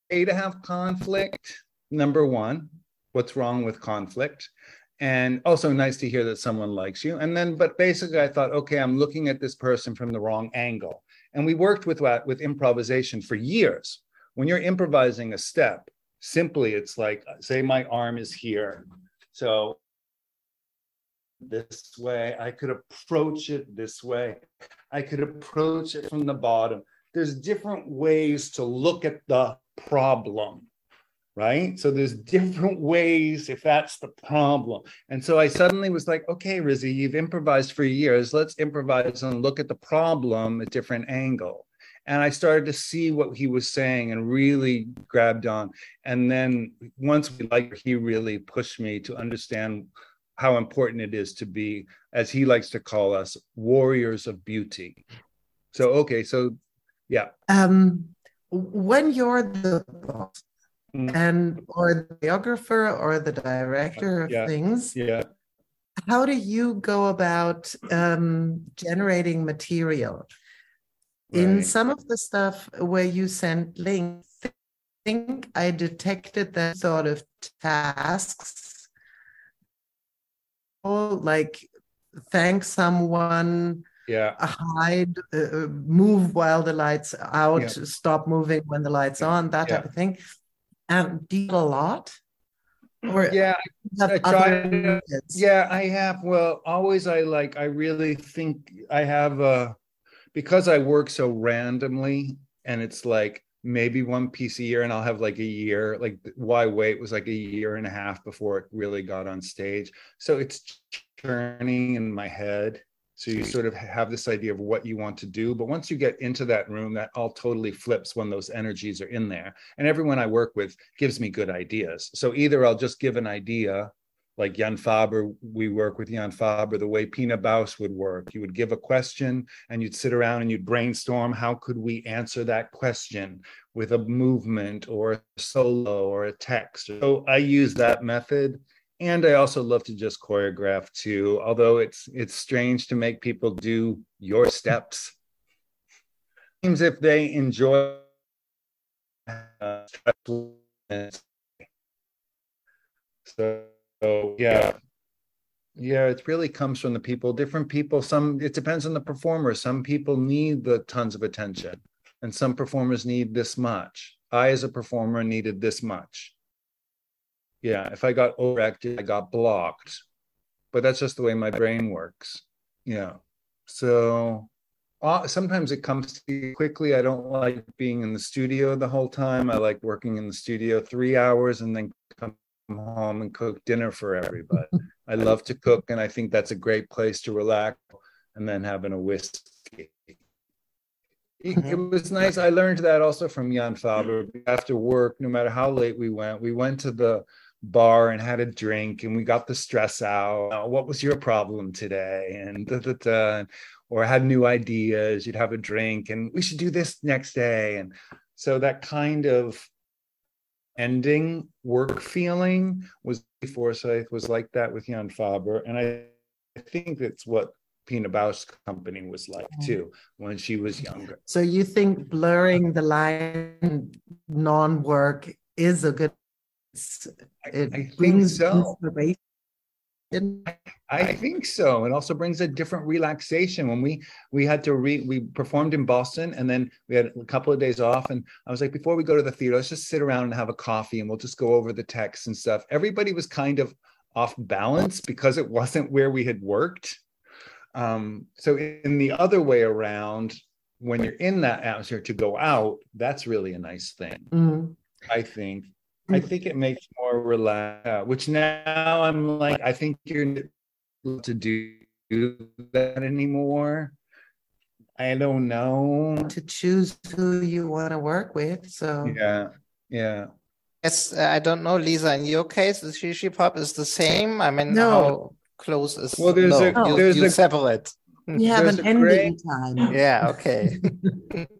A to have conflict. Number one, what's wrong with conflict? And also nice to hear that someone likes you. And then, but basically, I thought, okay, I'm looking at this person from the wrong angle. And we worked with that with improvisation for years when you're improvising a step, simply it's like, say my arm is here. So this way, I could approach it this way. I could approach it from the bottom. There's different ways to look at the problem, right? So there's different ways if that's the problem. And so I suddenly was like, okay, Rizzi, you've improvised for years. Let's improvise and look at the problem at different angle and I started to see what he was saying and really grabbed on. And then once we like, he really pushed me to understand how important it is to be, as he likes to call us, warriors of beauty. So okay, so yeah. Um, when you're the boss mm. and or the choreographer or the director of yeah. things, yeah. How do you go about um, generating material? In some of the stuff where you sent links, I think I detected that sort of tasks, like thank someone, yeah, hide, uh, uh, move while the lights out, yeah. stop moving when the lights on, that yeah. type of thing. And do a lot? Or yeah, I try. Yeah, I have. Well, always I like. I really think I have a because I work so randomly and it's like maybe one piece a year and I'll have like a year. Like Why Wait was like a year and a half before it really got on stage. So it's turning in my head. So you sort of have this idea of what you want to do. But once you get into that room, that all totally flips when those energies are in there. And everyone I work with gives me good ideas. So either I'll just give an idea like Jan Fabre, we work with Jan Fabre the way Pina Bausch would work. You would give a question and you'd sit around and you'd brainstorm how could we answer that question with a movement or a solo or a text. So I use that method. And I also love to just choreograph too, although it's it's strange to make people do your steps. Seems if they enjoy uh, so so yeah. Yeah, it really comes from the people, different people. Some it depends on the performer. Some people need the tons of attention, and some performers need this much. I, as a performer, needed this much. Yeah, if I got overacted, I got blocked. But that's just the way my brain works. Yeah. So uh, sometimes it comes to you quickly. I don't like being in the studio the whole time. I like working in the studio three hours and then come home and cook dinner for everybody. I love to cook, and I think that's a great place to relax and then having a whiskey. It, mm-hmm. was nice. I learned that also from Jan Fabre. After work, no matter how late we went, we went to the bar and had a drink and we got the stress out. Oh, what was your problem today? And da, da, da, or had new ideas. You'd have a drink and we should do this next day. And so that kind of ending work feeling was Forsythe was like that with Jan Fabre. And I, I think that's what Pina Bausch's company was like mm. too when she was younger. So you think blurring the line non-work is a good it I, I brings so. inspiration I think so. It also brings a different relaxation. When we we had to re we performed in Boston and then we had a couple of days off. And I was like, before we go to the theater, let's just sit around and have a coffee and we'll just go over the text and stuff. Everybody was kind of off balance because it wasn't where we had worked. Um, so in the other way around, when you're in that atmosphere to go out, that's really a nice thing. Mm-hmm. I think I think it makes more relaxed, which now I'm like, I think you're able to do that anymore. I don't know. To choose who you want to work with. So yeah, yeah. Yes, uh, I don't know, Lisa. In your case, the shishi pop is the same. I mean, no. how close is well? There's no, a you, there's you a separate. You have There's an ending great... time. Yeah, okay.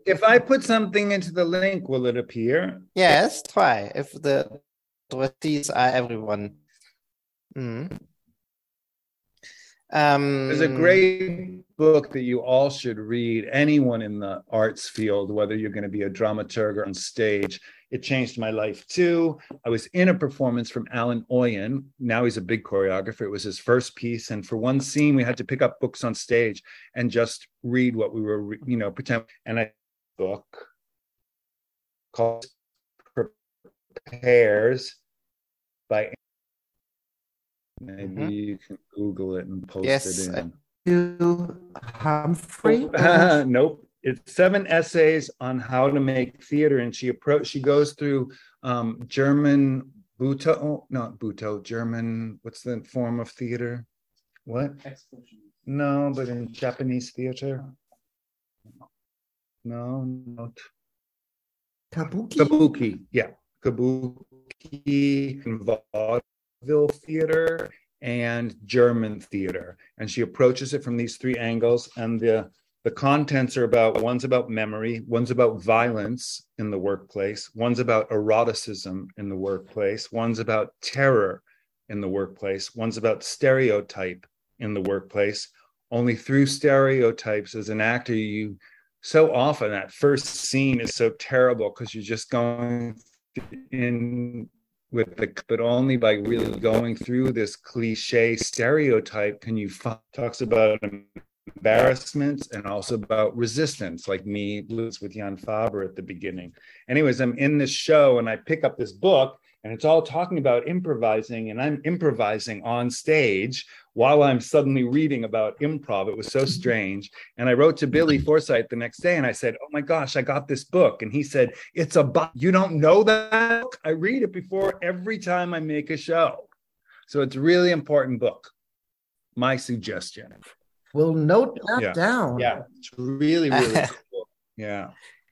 if I put something into the link, will it appear? Yes, try. If the trustees are everyone. Mm. Um, There's a great book that you all should read. Anyone in the arts field, whether you're going to be a dramaturg or on stage, it changed my life too. I was in a performance from Alan Øyen. Now he's a big choreographer. It was his first piece, and for one scene, we had to pick up books on stage and just read what we were, you know, pretend. And I book called Prepares Maybe mm-hmm. you can Google it and post yes, it in. To Humphrey? Nope. It's seven essays on how to make theater, and she approach. She goes through um, German Buto, oh, not Buto, German. What's the form of theater? What? Explosion. No, but in Japanese theater. No, not. Kabuki. Kabuki, yeah, Kabuki involved vaudeville theater and German theater. And she approaches it from these three angles. And the, the contents are about one's about memory, one's about violence in the workplace, one's about eroticism in the workplace, one's about terror in the workplace, one's about stereotype in the workplace. Only through stereotypes as an actor, you so often that first scene is so terrible because you're just going in with the but only by really going through this cliche stereotype can you find talks about embarrassment and also about resistance like me blues with jan fabre at the beginning. Anyways i'm in this show and i pick up this book and it's all talking about improvising and i'm improvising on stage while i'm suddenly reading about improv it was so mm-hmm. strange. And i wrote to billy mm-hmm. forsythe the next day and i said oh my gosh i got this book. And he said it's a book you don't know that book? i read it before every time i make a show. So it's a really important book. My suggestion. We'll note that yeah. down. Yeah. It's really really cool yeah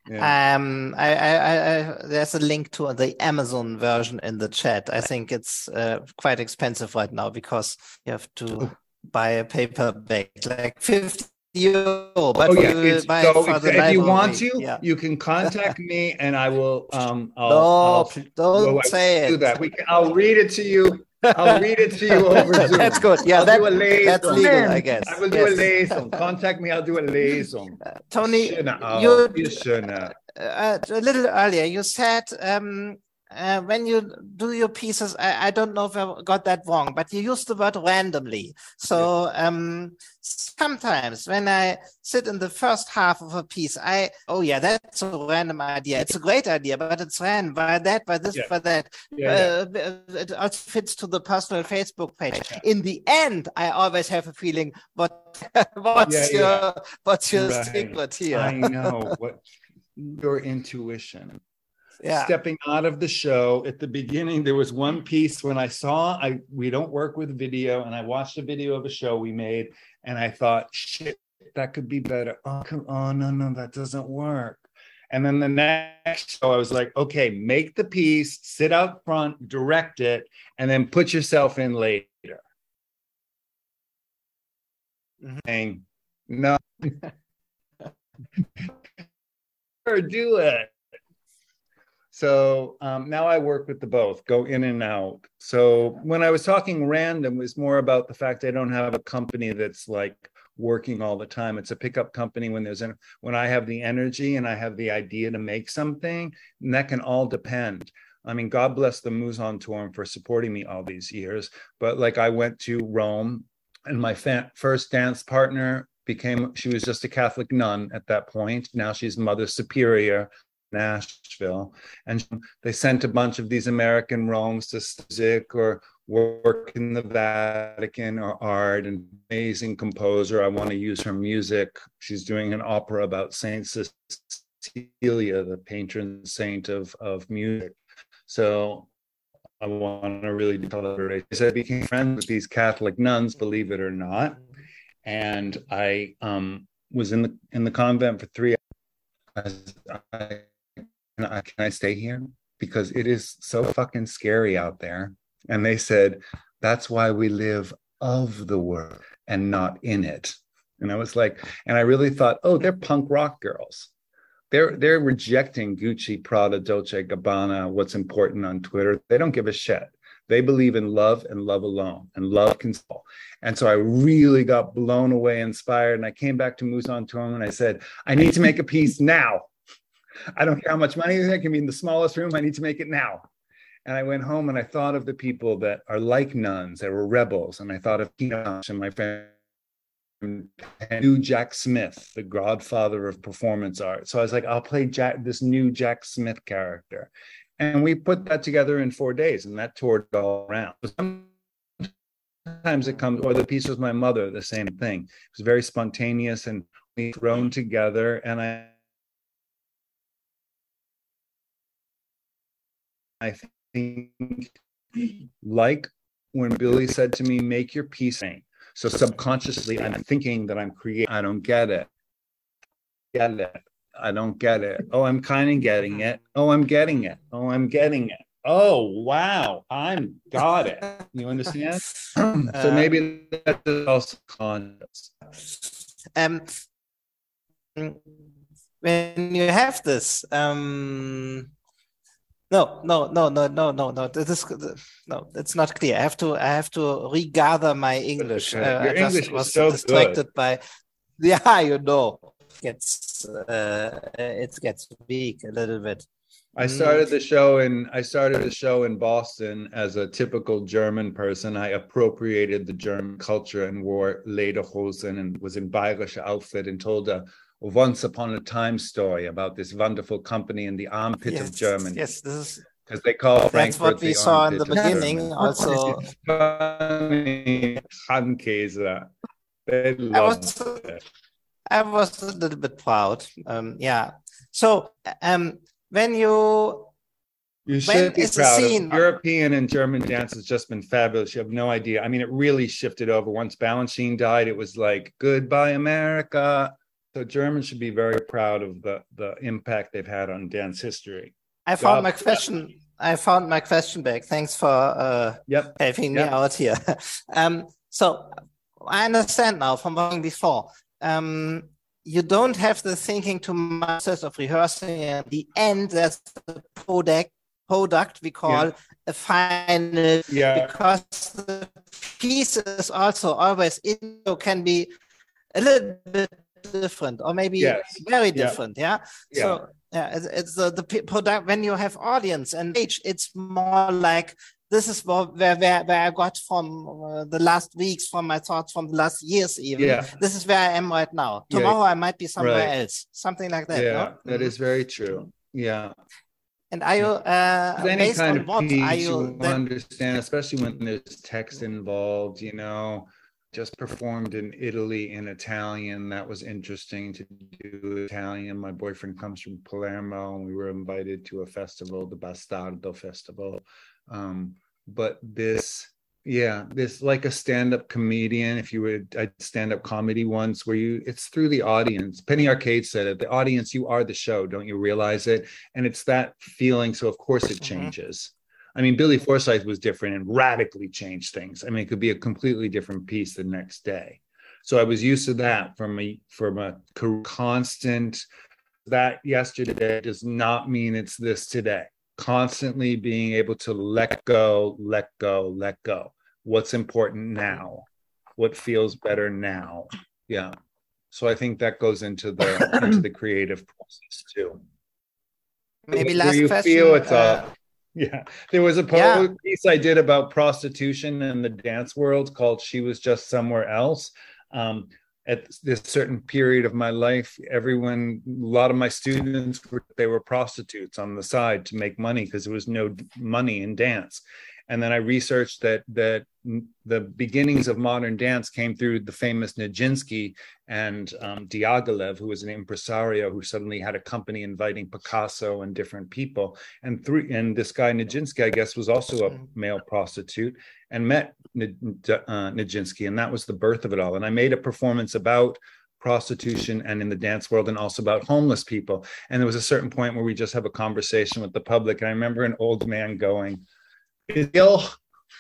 yeah. Um, I, I, I, there's a link to the Amazon version in the chat. I think it's uh, quite expensive right now because you have to buy a paperback, like 50 euro. But oh, yeah. It's, so if, if you want to, yeah. you can contact me and I will. Um, I'll, no, I'll, don't well, say do it. that. We can, I'll read it to you I'll read it to you over Zoom. That's good. Yeah, that, that's legal, I guess. I will do yes. a liaison. Contact me. I'll do a liaison. Uh, Tony, you, uh, a little earlier, you said um, uh, when you do your pieces, I, I, don't know if I got that wrong, but you used the word randomly. So um, sometimes when I sit in the first half of a piece, I, oh yeah, that's a random idea. It's a great idea, but it's random by that, by this, yeah. by that. Yeah, yeah. Uh, it also fits to the personal Facebook page. In the end, I always have a feeling, what what's your what's your right. secret here? I know what your intuition yeah. stepping out of the show. At the beginning there was one piece when i saw i we don't work with video and i watched a video of a show we made and i thought shit that could be better. Oh come on oh, no no that doesn't work. And then the next show i was like okay make the piece sit out front direct it and then put yourself in later. Mm-hmm. saying no or do it so um, now I work with the both, go in and out. So when I was talking random, was more about the fact I don't have a company that's like working all the time. It's a pickup company when there's an, when I have the energy and I have the idea to make something, and that can all depend. I mean, God bless the Mousonturm for supporting me all these years. But like I went to Rome, and my fa- first dance partner became she was just a Catholic nun at that point. Now she's Mother Superior Nashville. And they sent a bunch of these American Romes to music or work in the Vatican or art, an amazing composer. I want to use her music. She's doing an opera about Saint Cecilia, the patron saint of, of music. So I want to really collaborate. I became friends with these Catholic nuns, believe it or not. And I um, was in the in the convent for three hours. I can I, can I stay here? Because it is so fucking scary out there. And they said, that's why we live of the world and not in it. And I was like, and I really thought, oh, they're punk rock girls. They're they're rejecting Gucci, Prada, Dolce Gabbana, what's important on Twitter. They don't give a shit. They believe in love and love alone, and love can solve. And so I really got blown away, inspired. And I came back to Mousonturm and I said, I need to make a piece now. I don't care how much money I can be in the smallest room. I need to make it now. And I went home and I thought of the people that are like nuns, that were rebels. And I thought of Enoch and my friend new Jack Smith, the godfather of performance art. So I was like, I'll play Jack, this new Jack Smith character. And we put that together in four days and that toured all around. Sometimes it comes, or the piece with my mother, the same thing. It was very spontaneous and we thrown together. And I I think, like when Billy said to me, make your peace. So subconsciously, I'm thinking that I'm creating. I don't get it. Get it. I don't get it. Oh, I'm kind of getting it. Oh, I'm getting it. Oh, I'm getting it. Oh, wow. I'm got it. You understand? so maybe that's also conscious. Um, when you have this, um, no, no, no, no, no, no, no. This is no. It's not clear. I have to. I have to regather my English. Uh, Your I English was so distracted good. by. Yeah, you know, it gets uh, it gets weak a little bit. I started the show in I started the show in Boston as a typical German person. I appropriated the German culture and wore lederhosen and was in bayerische outfit and told a once upon a time story about this wonderful company in the armpit yes, of Germany. Yes, this is because they call That's what we saw in the beginning. Also, Handkäse. I was, it. I was a little bit proud. Um, yeah. So um, when you you should be proud of European and German dance has just been fabulous. You have no idea. I mean, it really shifted over. Once Balanchine died, it was like goodbye America. So Germans should be very proud of the the impact they've had on dance history. I found my question. I found my question back. Thanks for uh, yep. helping yep. me out here. um, so I understand now from before. Um, you don't have the thinking to masters of rehearsing. At the end, That's the product product we call yeah. a final yeah. because the pieces also always in can be a little bit different or maybe yes. very different yeah, yeah. so yeah it's, it's the, the product when you have audience and age it's more like this is where, where, where I got from uh, the last weeks, from my thoughts from the last years, even. Yeah. This is where I am right now. Tomorrow yeah. I might be somewhere right. else, something like that. Yeah, no? that is very true. Yeah. And are you uh, any kind of what? piece are you, you understand, especially when there's text involved, you know, just performed in Italy in Italian. That was interesting to do Italian. My boyfriend comes from Palermo, and we were invited to a festival, the Bastardo Festival. Um, but this yeah this like a stand-up comedian if you would i stand-up comedy once where you it's through the audience penny arcade said it the audience you are the show don't you realize it and it's that feeling so of course it mm-hmm. changes i mean billy forsythe was different and radically changed things i mean it could be a completely different piece the next day so i was used to that from a from a constant that yesterday does not mean it's this today constantly being able to let go, let go, let go. What's important now? What feels better now? Yeah. So I think that goes into the into the creative process too. Maybe last you question. Feel it's uh, a, yeah. There was a yeah. piece I did about prostitution in the dance world called "She Was Just Somewhere Else." Um, at this certain period of my life everyone a lot of my students were they were prostitutes on the side to make money because there was no money in dance and then i researched that that the beginnings of modern dance came through the famous Nijinsky and um, Diaghilev, who was an impresario who suddenly had a company inviting Picasso and different people. And through and this guy Nijinsky, I guess, was also a mm-hmm. male prostitute and met uh, Nijinsky, and that was the birth of it all. And I made a performance about prostitution and in the dance world and also about homeless people and there was a certain point where we just have a conversation with the public and i remember an old man going is ill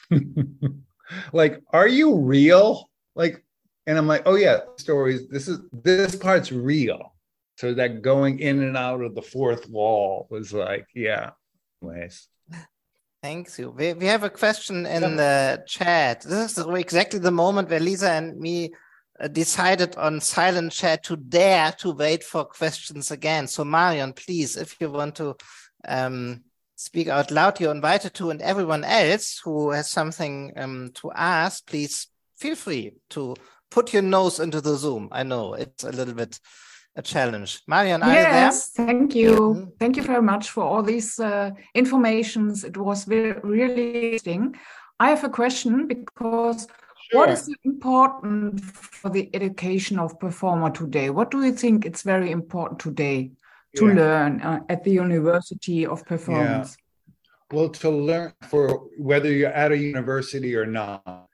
like are you real like and i'm like oh yeah stories this is this part's real so that going in and out of the fourth wall was like yeah Thanks you. We, we have a question in the chat. This is exactly the moment where Lisa and me uh, decided on silent chat to dare to wait for questions again. So Marion, please, if you want to um, speak out loud, you're invited to, and everyone else who has something um, to ask, please feel free to put your nose into the Zoom. I know it's a little bit a challenge. Marion, yes, thank you. Mm-hmm. Thank you very much for all these uh, informations. It was really interesting. I have a question because sure. what is important for the education of performer today? What do you think it's very important today? To yeah. learn uh, at the University of Performance? Yeah. Well, to learn for whether you're at a university or not,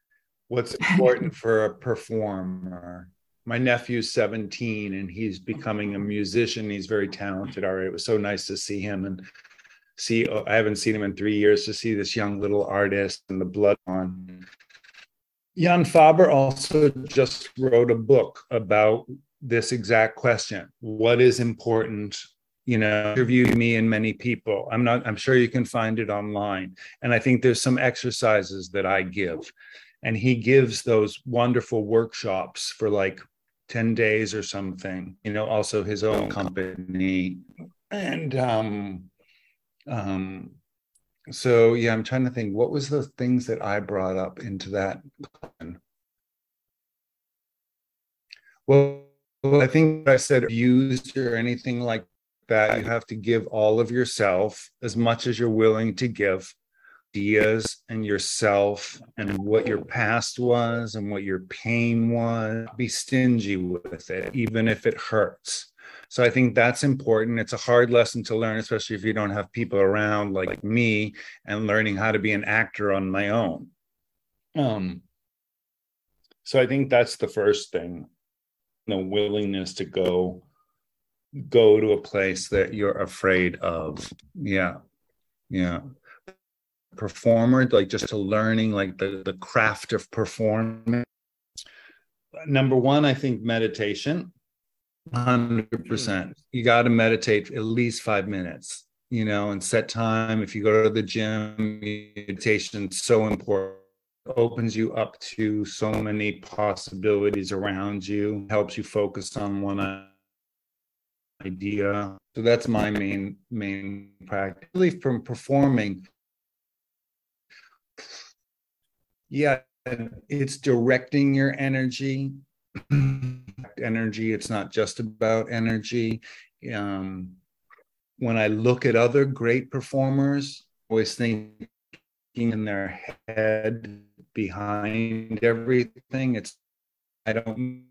what's important for a performer. My nephew's 17 and he's becoming a musician. He's very talented already. It was so nice to see him and see. I haven't seen him in three years to see this young little artist and the blood on. Jan Fabre also just wrote a book about this exact question what is important? You know interviewed me and many people. I'm not i'm sure you can find it online. And i think there's some exercises that i give. And he gives those wonderful workshops for like 10 days or something you know also his own company. And um um so yeah i'm trying to think what was the things that i brought up into that? Well I think I said used or anything like that. You have to give all of yourself as much as you're willing to give ideas and yourself and what your past was and what your pain was. Be stingy with it even if it hurts. So i think that's important. It's a hard lesson to learn especially if you don't have people around like me and learning how to be an actor on my own. Um so i think that's the first thing the willingness to go go to a place that you're afraid of. Yeah. Yeah. Performer like just to learning like the the craft of performing number one i think meditation. 100% you got to meditate at least five minutes you know and set time. If you go to the gym meditation so important opens you up to so many possibilities around you helps you focus on one idea. So that's my main main practice from performing. Yeah it's directing your energy. Energy it's not just about energy. Um, when i look at other great performers always thinking in their head behind everything it's i don't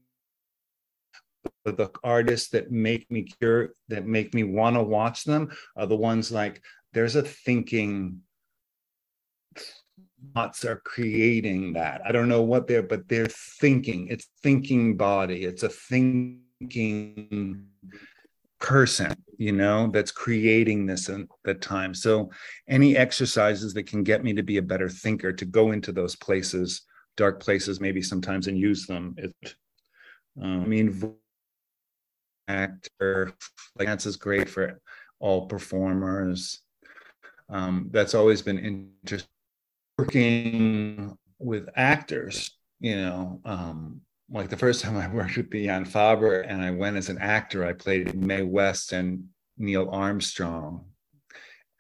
the artists that make me cure that make me want to watch them are the ones like there's a thinking thoughts are creating that. I don't know what they're, but they're thinking. It's thinking body. It's a thinking person, you know, that's creating this at the time. So any exercises that can get me to be a better thinker, to go into those places, dark places, maybe sometimes and use them. It, um, I mean, actor, like dance is great for all performers. Um, that's always been interesting working with actors, you know, um, like the first time I worked with Jan Fabre and I went as an actor, I played Mae West and Neil Armstrong.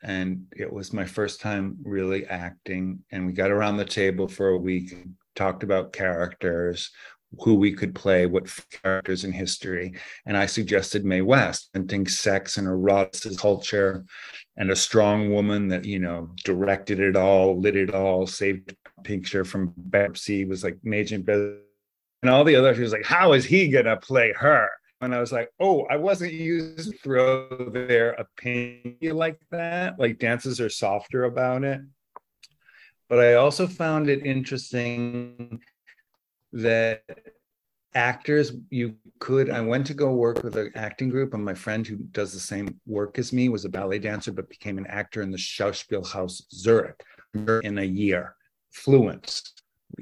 And it was my first time really acting. And we got around the table for a week, talked about characters, who we could play, what characters in history. And I suggested Mae West, and think sex and erotic culture and a strong woman that you know directed it all, lit it all, saved picture from bankruptcy, was like major and all the other she was like, how is he gonna play her? And I was like, oh, I wasn't used to throw their opinion like that. Like dances are softer about it. But I also found it interesting that actors you could i went to go work with an acting group and my friend who does the same work as me was a ballet dancer but became an actor in the schauspielhaus zurich in a year fluent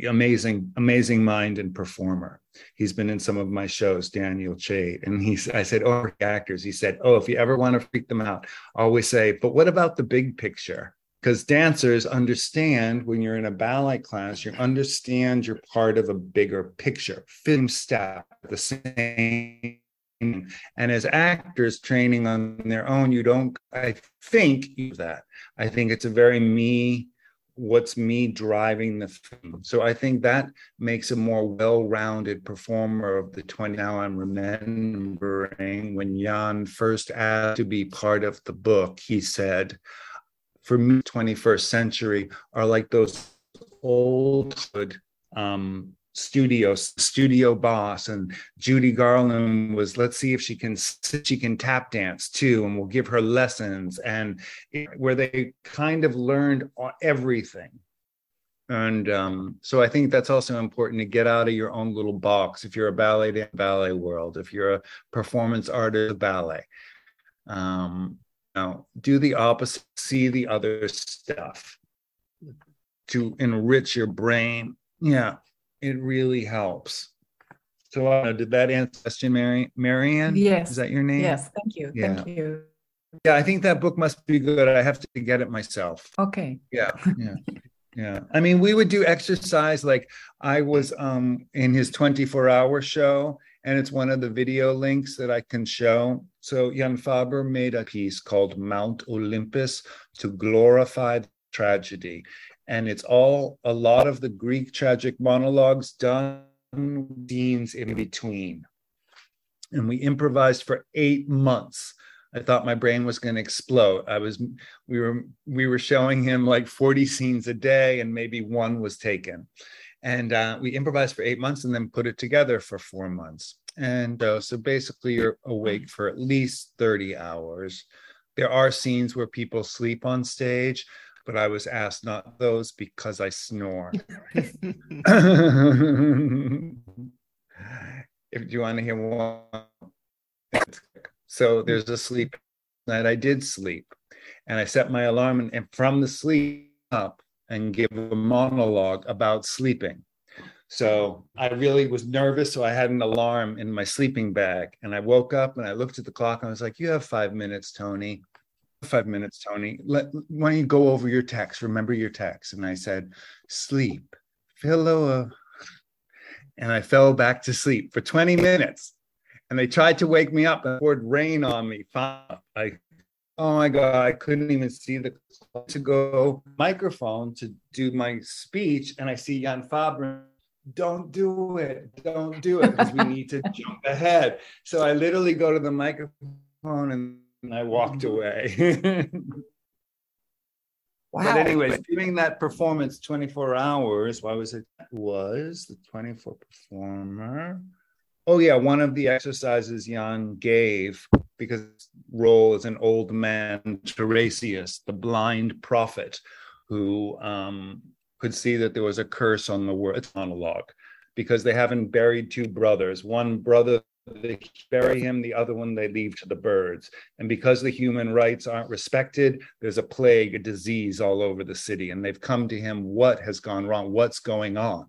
amazing amazing mind and performer. He's been in some of my shows daniel chade and he's i said oh actors. He said oh if you ever want to freak them out always say but what about the big picture? Because dancers understand when you're in a ballet class you understand you're part of a bigger picture film step the same. And as actors training on their own you don't i think that. I think it's a very me what's me driving the film. So i think that makes a more well-rounded performer of the 20 now i'm remembering when jan first asked to be part of the book he said for me 21st century are like those old um, studios studio boss and judy garland was let's see if she can she can tap dance too and we'll give her lessons and where they kind of learned everything. And um, so i think that's also important to get out of your own little box. If you're a ballet in ballet world if you're a performance artist ballet. Um, know, do the opposite, see the other stuff to enrich your brain. Yeah, it really helps. So, uh, did that answer question, Mary? Marianne? Yes. Is that your name? Yes. Thank you. Yeah. Thank you. Yeah, I think that book must be good. I have to get it myself. Okay. Yeah. Yeah. yeah. I mean, we would do exercise like I was um in his 24 hour show and it's one of the video links that I can show. So Jan Fabre made a piece called Mount Olympus to glorify tragedy. And it's all a lot of the Greek tragic monologues done scenes in between. And we improvised for eight months I thought my brain was going to explode. I was, we were, we were showing him like 40 scenes a day, and maybe one was taken. And uh, we improvised for eight months and then put it together for four months. And uh, so basically, you're awake for at least 30 hours. There are scenes where people sleep on stage, but I was asked not those because I snore. if you want to hear one, so there's a sleep night. I did sleep, and I set my alarm and, and from the sleep up and give a monologue about sleeping. So I really was nervous. So I had an alarm in my sleeping bag. And I woke up and I looked at the clock and I was like, You have five minutes, Tony. Five minutes, Tony. Let, why don't you go over your text? Remember your text. And I said, Sleep. Philo. And I fell back to sleep for 20 minutes. And they tried to wake me up and poured rain on me. I oh my god i couldn't even see the to go microphone to do my speech and i see jan fabre don't do it don't do it because we need to jump ahead so i literally go to the microphone and i walked away wow. but anyways doing that performance 24 hours why was it was the 24 performer oh yeah one of the exercises jan gave because role as an old man Tiresias, the blind prophet who um, could see that there was a curse on the world. It's monologue because they haven't buried two brothers. One brother they bury him, the other one they leave to the birds. And because the human rights aren't respected, there's a plague, a disease all over the city. And they've come to him, what has gone wrong? What's going on?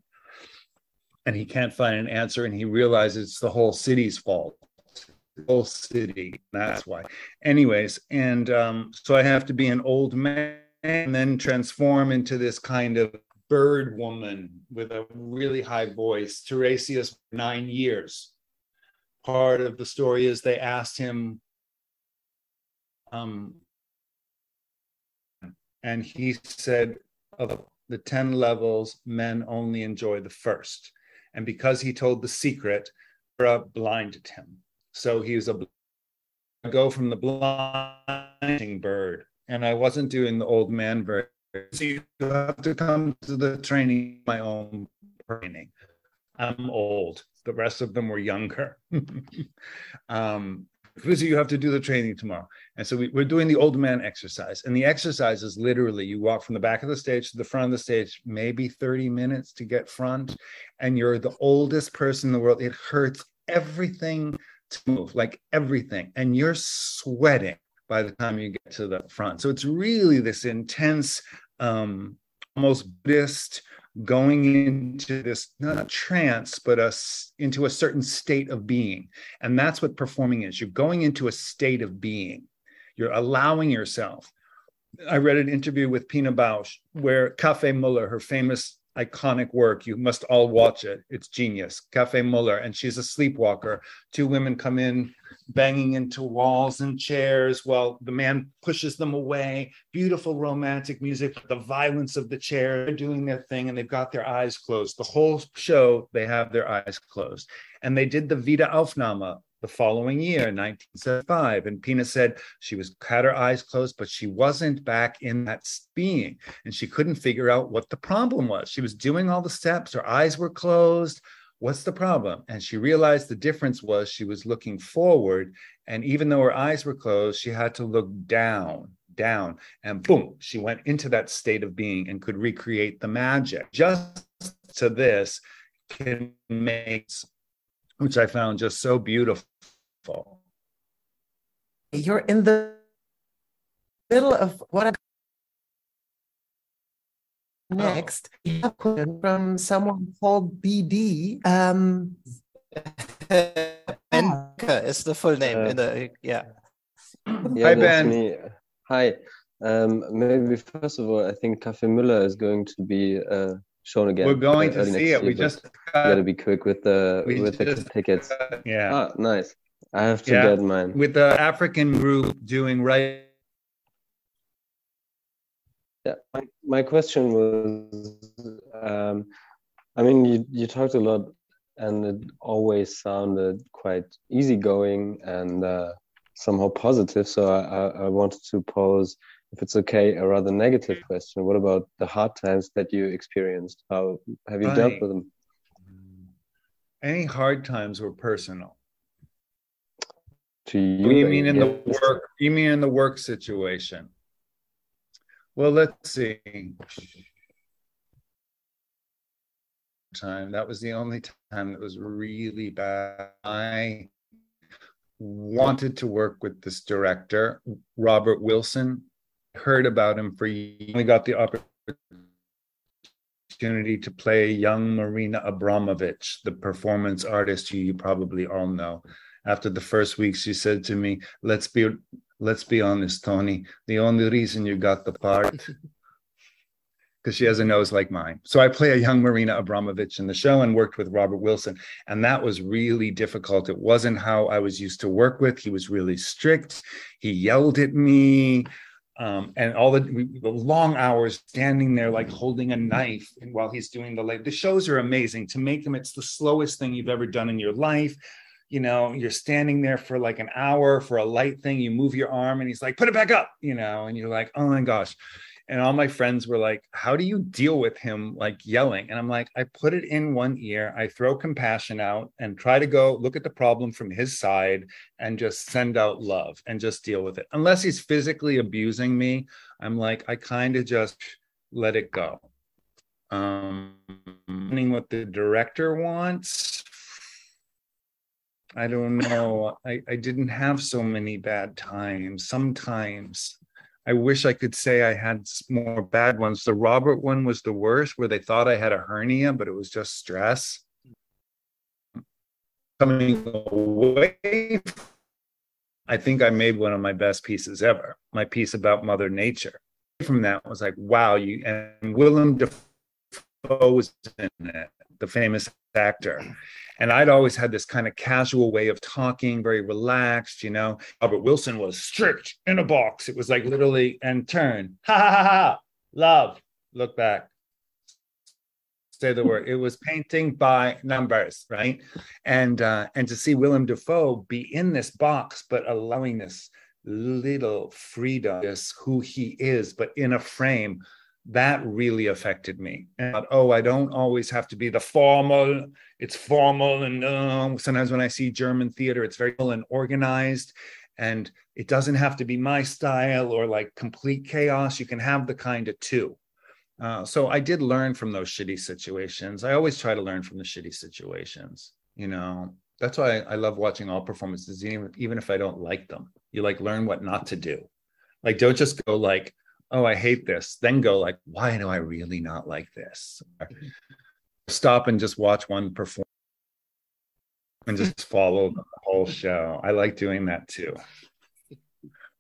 And he can't find an answer. And he realizes it's the whole city's fault whole city. That's why. Anyways, and um, so I have to be an old man and then transform into this kind of bird woman with a really high voice. Tiresias, nine years. Part of the story is they asked him, um, and he said, of the 10 levels, men only enjoy the first. And because he told the secret, Hera blinded him. So he was a go from the blinding bird. And I wasn't doing the old man bird. So you have to come to the training, my own training. I'm old. The rest of them were younger. um, because you have to do the training tomorrow. And so we, are doing the old man exercise. And the exercise is literally you walk from the back of the stage to the front of the stage, maybe 30 minutes to get front. And you're the oldest person in the world. It hurts everything to move, like everything. And you're sweating by the time you get to the front. So it's really this intense, um, almost Buddhist going into this not trance, but a, into a certain state of being. And that's what performing is. You're going into a state of being. You're allowing yourself. I read an interview with Pina Bausch where Café Müller, her famous iconic work. You must all watch it. It's genius. Café Müller, and she's a sleepwalker. Two women come in, banging into walls and chairs while the man pushes them away. Beautiful romantic music, but the violence of the chair. They're doing their thing and they've got their eyes closed. The whole show, they have their eyes closed. And they did the Wiederaufnahme the following year, 1975. And Pina said she was had her eyes closed, but she wasn't back in that being. And she couldn't figure out what the problem was. She was doing all the steps, her eyes were closed. What's the problem? And she realized the difference was she was looking forward. And even though her eyes were closed, she had to look down, down. And boom, she went into that state of being and could recreate the magic. Just to this can make which I found just so beautiful. You're in the middle of what next oh. from someone called BD. Um, Benke is the full name. Uh, in the, yeah. yeah. Hi, Ben. Me. Hi. Um, maybe first of all, I think Café Müller is going to be uh, shown again. We're going to see it. we just got to be quick with the with the tickets. yeah. Ah, nice. I have to yeah. get mine with the African group doing right. Yeah, my, my question was, um, I mean, you you talked a lot, and it always sounded quite easygoing and uh, somehow positive. So I, I wanted to pose, if it's okay, a rather negative question. What about the hard times that you experienced? How have you dealt with them? Any hard times were personal. To you, you mean in the work? You mean in the work situation? Well, let's see. Time that was the only time that was really bad. I wanted to work with this director, Robert Wilson. Heard about him for years. We got the opportunity to play young Marina Abramovich, the performance artist who you probably all know. After the first week, she said to me, "Let's be let's be honest, Tony. The only reason you got the part because she has a nose like mine. So I play a young Marina Abramovich in the show and worked with Robert Wilson. And that was really difficult. It wasn't how I was used to work with. He was really strict. He yelled at me. Um, and all the, the, long hours standing there like holding a knife while he's doing the. The shows are amazing. To make them, it's the slowest thing you've ever done in your life. You know, you're standing there for like an hour for a light thing. You move your arm, and he's like, "Put it back up," you know, and you're like, "Oh my gosh." and all my friends were like how do you deal with him like yelling and i'm like i put it in one ear i throw compassion out and try to go look at the problem from his side and just send out love and just deal with it unless he's physically abusing me i'm like i kind of just let it go um what the director wants i don't know I, I didn't have so many bad times sometimes I wish I could say I had more bad ones. The Robert one was the worst, where they thought I had a hernia, but it was just stress. Coming away, I think I made one of my best pieces ever. My piece about Mother Nature. From that was like, wow, you and Willem Dafoe was in it, the famous actor. And I'd always had this kind of casual way of talking, very relaxed, you know. Robert Wilson was strict in a box. It was like literally and turn, ha ha ha ha, love, look back, say the word. It was painting by numbers, right? And uh, and to see Willem Dafoe be in this box, but allowing this little freedom, just who he is, but in a frame that really affected me. And oh, I don't always have to be the formal. It's formal, and uh, sometimes when I see German theater, it's very well and organized, and it doesn't have to be my style or like complete chaos. You can have the kind of two. Uh, so I did learn from those shitty situations. I always try to learn from the shitty situations. You know, that's why I, I love watching all performances, even even if I don't like them. You like learn what not to do. Like, don't just go like oh, I hate this, then go like, why do I really not like this? Mm-hmm. Stop and just watch one perform and just follow the whole show. I like doing that too.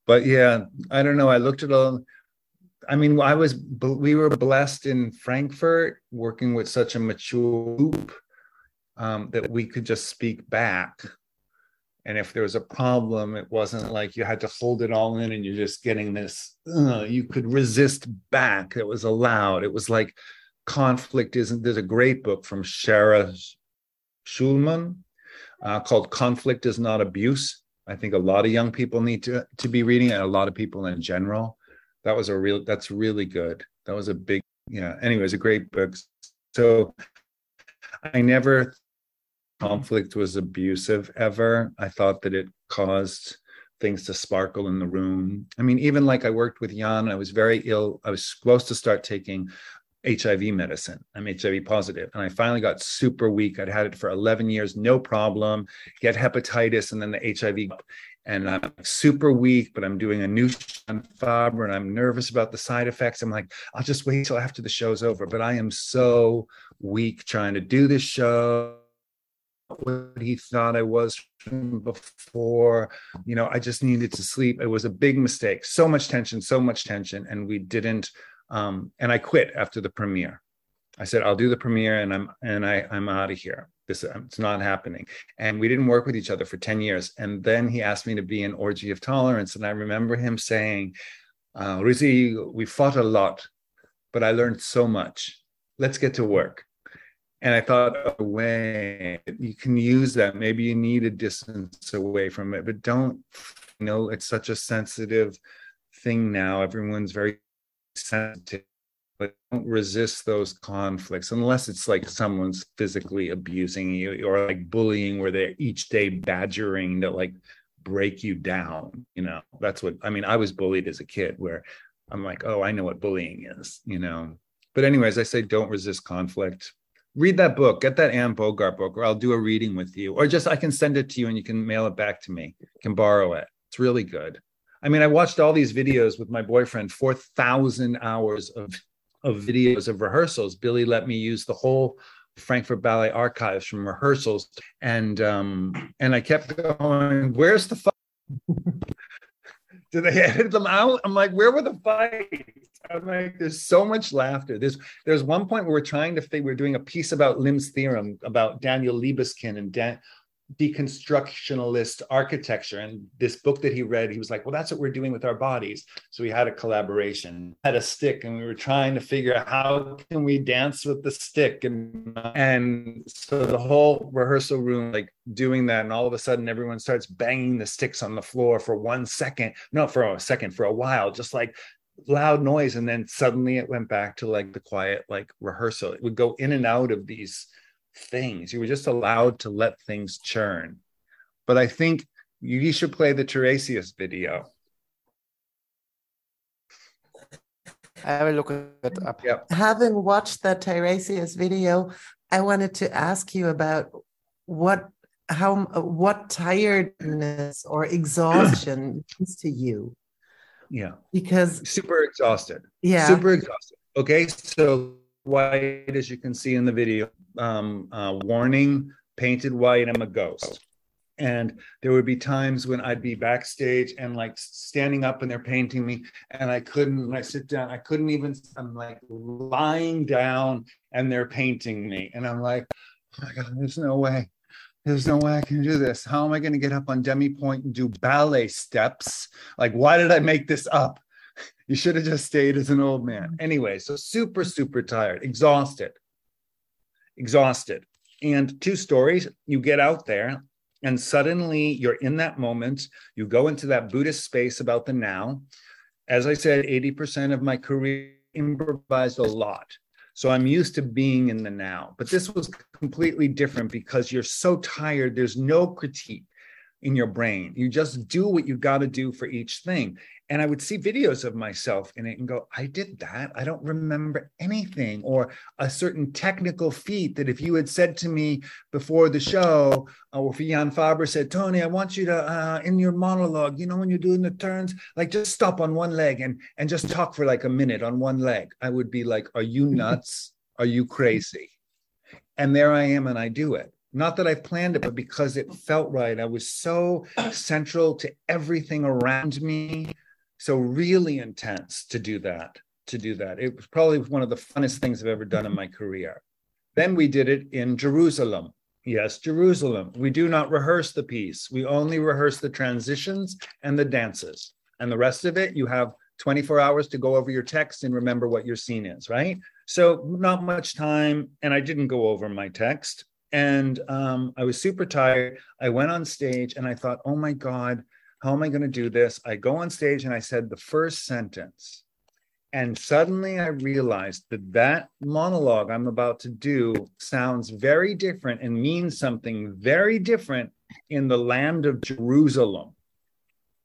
But yeah, I don't know. I looked at all. I mean, I was we were blessed in Frankfurt working with such a mature group um, that we could just speak back and if there was a problem it wasn't like you had to hold it all in and you're just getting this uh, you could resist back. It was allowed. It was like conflict isn't there's a great book from Sarah Schulman uh, called conflict is not abuse. I think a lot of young people need to to be reading it a lot of people in general. That was a real that's really good. That was a big yeah anyways a great book. So i never conflict was abusive ever. I thought that it caused things to sparkle in the room. I mean, even like I worked with Jan, I was very ill. I was supposed to start taking HIV medicine. I'm HIV positive, and I finally got super weak. I'd had it for 11 years, no problem. Get hepatitis, and then the HIV, and I'm super weak. But I'm doing a new Fabre, and I'm nervous about the side effects. I'm like, I'll just wait till after the show's over. But I am so weak trying to do this show what he thought I was before. You know, I just needed to sleep. It was a big mistake. So much tension, so much tension, and we didn't. Um, and I quit after the premiere. I said, "I'll do the premiere, and I'm and I I'm out of here. This it's not happening." And we didn't work with each other for ten years. And then he asked me to be an orgy of tolerance, and I remember him saying, uh, "Rizzi, we fought a lot, but I learned so much. Let's get to work." And I thought, oh, away, you can use that. Maybe you need a distance away from it, but don't You know, it's such a sensitive thing now. Everyone's very sensitive, but don't resist those conflicts unless it's like someone's physically abusing you or like bullying where they're each day badgering to like break you down. You know, that's what I mean. I was bullied as a kid where I'm like, oh, I know what bullying is, you know. But anyways, I say don't resist conflict. Read that book, get that Anne Bogart book, or I'll do a reading with you, or just I can send it to you and you can mail it back to me. Can borrow it. It's really good. I mean, I watched all these videos with my boyfriend, 4,000 hours of, of videos of rehearsals. Billy let me use the whole Frankfurt Ballet archives from rehearsals. And um, and I kept going, where's the fight? Did they edit them out? I'm like, where were the fights? I'm like, there's so much laughter. There's there's one point where we're trying to figure, we're doing a piece about Limb's theorem about Daniel Libeskind and Dan, deconstructionalist architecture. And this book that he read he was like well that's what we're doing with our bodies. So we had a collaboration had a stick and we were trying to figure out how can we dance with the stick. And and so the whole rehearsal room like doing that. And all of a sudden everyone starts banging the sticks on the floor for one second. Not for a second for a while. Just like loud noise and then suddenly it went back to like the quiet like rehearsal it would go in and out of these things. You were just allowed to let things churn. But I think you should play the Tiresias video. I will look it up. Yep. Having watched that Tiresias video, I wanted to ask you about what how what tiredness or exhaustion means to you. Yeah. Because super exhausted. Yeah. Super exhausted. Okay. So white, as you can see in the video, um, uh, warning, painted white, I'm a ghost. And there would be times when I'd be backstage and like standing up and they're painting me, and I couldn't, when I sit down, I couldn't even, I'm like lying down and they're painting me. And I'm like, oh my God, there's no way. There's no way I can do this. How am I going to get up on demi and do ballet steps? Like, why did I make this up? You should have just stayed as an old man. Anyway, so super, super tired, exhausted exhausted. And two stories you get out there, and suddenly you're in that moment. You go into that Buddhist space about the now. As I said, 80% of my career improvised a lot. So I'm used to being in the now. But this was completely different because you're so tired, there's no critique in your brain. You just do what you got to do for each thing. And I would see videos of myself in it and go, I did that. I don't remember anything. Or a certain technical feat that if you had said to me before the show, or if Jan Fabre said, Tony, I want you to, uh, in your monologue, you know, when you're doing the turns, like just stop on one leg and, and just talk for like a minute on one leg. I would be like, Are you nuts? Are you crazy? And there I am and I do it not that I've planned it, but because it felt right. I was so central to everything around me. So really intense to do that, to do that. It was probably one of the funnest things I've ever done in my career. Then we did it in Jerusalem. Yes, Jerusalem. We do not rehearse the piece. We only rehearse the transitions and the dances. And the rest of it, you have 24 hours to go over your text and remember what your scene is, right? So, not much time. And I didn't go over my text. And um, I was super tired. I went on stage and I thought, oh my God, how am I going to do this? I go on stage and I said the first sentence. And suddenly I realized that that monologue I'm about to do sounds very different and means something very different in the land of Jerusalem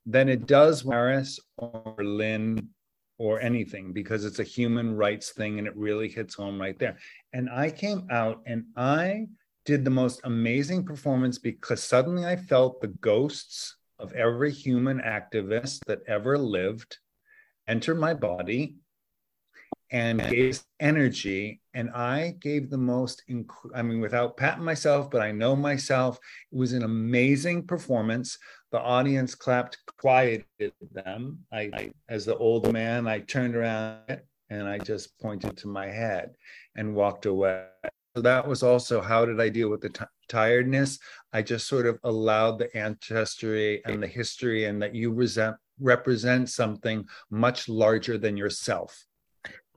than it does Paris or Berlin or anything because it's a human rights thing and it really hits home right there. And I came out and I did the most amazing performance because suddenly I felt the ghosts of every human activist that ever lived enter my body and gave energy and i gave the most inc- i mean without patting myself but i know myself it was an amazing performance the audience clapped quieted them I, I as the old man i turned around and i just pointed to my head and walked away So that was also how did I deal with the t- tiredness? I just sort of allowed the ancestry and the history and that you resent, represent something much larger than yourself.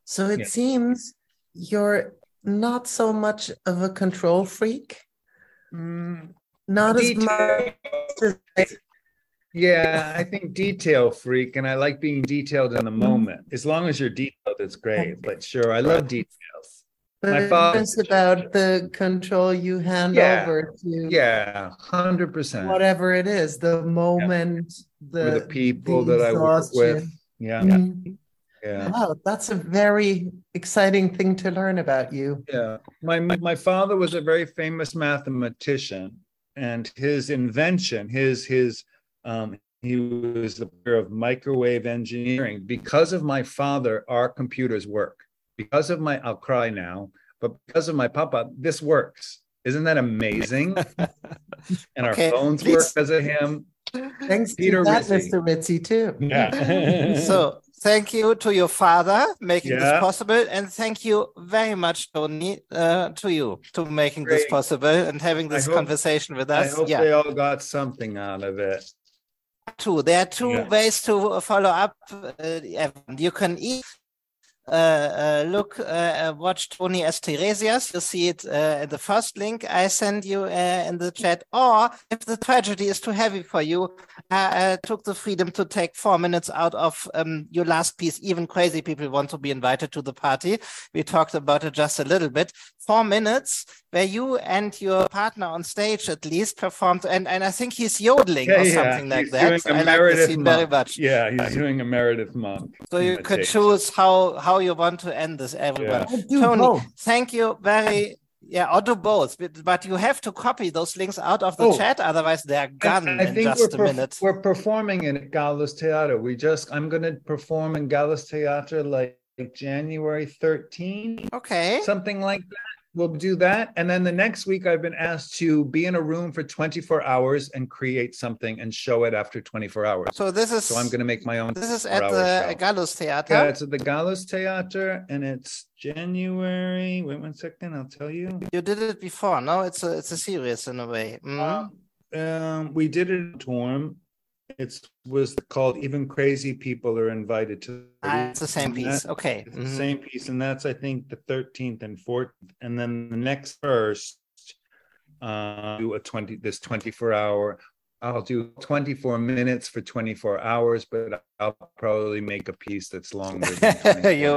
So it yeah. seems you're not so much of a control freak. Mm, not as much as Yeah, I think detail freak, and I like being detailed in the moment. As long as you're detailed, it's great. But sure, I love details. But My father, it's about the control you hand yeah, over to. Yeah, hundred percent. Whatever it is, the moment, yeah. the, the people the that I work with. Yeah. Mm-hmm. Yeah. Wow, that's a very exciting thing to learn about you. Yeah. My my father was a very famous mathematician, and his invention, his his um, he was the peer of microwave engineering. Because of my father, our computers work. Because of my, I'll cry now, but because of my papa, this works. Isn't that amazing? and okay, our phones work because of him. Thanks Peter to that, Rizzi. Mr. Rizzi, too. Yeah. so thank you to your father making yeah. this possible, and thank you very much, Tony, uh, to you to making Great. this possible and having this hope, conversation with us. I hope yeah. they all got something out of it. Two. There are two yeah. ways to follow up. Uh, you can eat Uh, uh, look, uh, uh, watch Tony S. Tiresias. You see it in the first link I send you in the chat. Or if the tragedy is too heavy for you, I took the freedom to take four minutes out of um, your last piece. Even crazy people want to be invited to the party. We talked about it just a little bit. Four minutes where you and your partner on stage at least performed, and, and I think he's yodeling yeah, or something yeah. like that. I like the scene very much. Yeah, he's doing a Meredith monk. So you could choose how how you want to end this, everyone. Yeah. Tony, both. thank you very yeah, or do both, but, but, you have to copy those links out of the oh, chat, otherwise they're gone I, I in just a minute. We're performing in Gallus Theater. We just I'm going to perform in Gallus Theater like January 13. Okay. Something like that we'll do that. And then the next week, I've been asked to be in a room for 24 hours and create something and show it after 24 hours. So this is. So I'm going to make my own. This is at the show. Gallus Theater. Yeah, it's at the Gallus Theater, and it's January. Wait one second, I'll tell you. You did it before. No, it's a it's a series in a way. Mm-hmm. Um, um, we did it in Torm it was called even crazy people are invited to ah, it's the same piece. That, okay. Mm-hmm. the same piece and that's i think the 13th and 14th and then the next first uh do a 20 this 24 hour i'll do 24 minutes for 24 hours but i'll probably make a piece that's longer Than you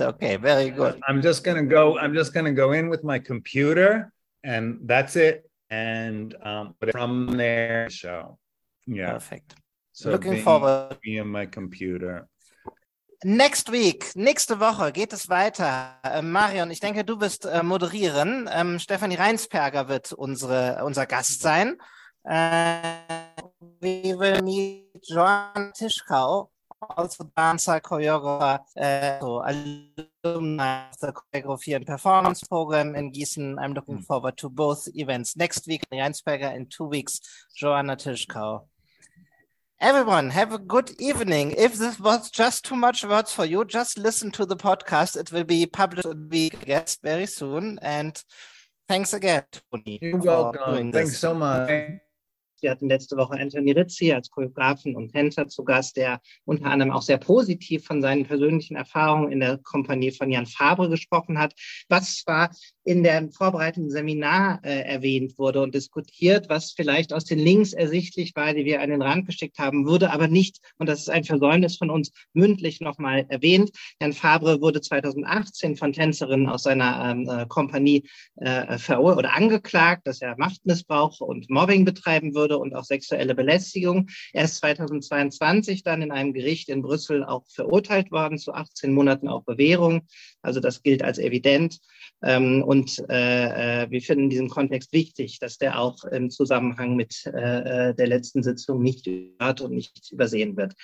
okay very good. I'm just gonna go i'm just gonna go in with my computer and that's it and um but from there show yeah. Perfect. So Looking forward. Me and my computer. Next week, nächste Woche geht es weiter. Äh, Marion, ich denke, du wirst äh, moderieren. Ähm, Stefanie Reinsperger wird unsere, unser Gast sein. Äh, we will meet Joan Tischkau, also dancer, choreographer, uh, so alumni of the Choreography and Performance Program in Gießen. I'm looking hmm. forward to both events next week, Reinsperger, in two weeks, Joanna Tischkau. Everyone, have a good evening. If this was just too much words for you, just listen to the podcast. It will be published a week, guess, very soon. And thanks again, Tony. You're welcome. Thanks so much. Wir hatten letzte Woche Anthony Rizzi als Choreografen und Tänzer zu Gast, der unter anderem auch sehr positiv von seinen persönlichen Erfahrungen in der Kompanie von Jan Fabre gesprochen hat, was zwar in dem vorbereitenden Seminar äh, erwähnt wurde und diskutiert, was vielleicht aus den Links ersichtlich war, die wir an den Rand geschickt haben, wurde aber nicht, und das ist ein Versäumnis von uns, mündlich nochmal erwähnt. Jan Fabre wurde 2018 von Tänzerinnen aus seiner ähm, äh, Kompanie äh, oder angeklagt, dass er Machtmissbrauch und Mobbing betreiben würde und auch sexuelle Belästigung. Er ist 2022 dann in einem Gericht in Brüssel auch verurteilt worden zu 18 Monaten auf Bewährung. Also das gilt als evident. Ähm, und äh, äh, wir finden in diesem Kontext wichtig, dass der auch im Zusammenhang mit äh, äh der letzten Sitzung nicht gehört und nicht übersehen wird.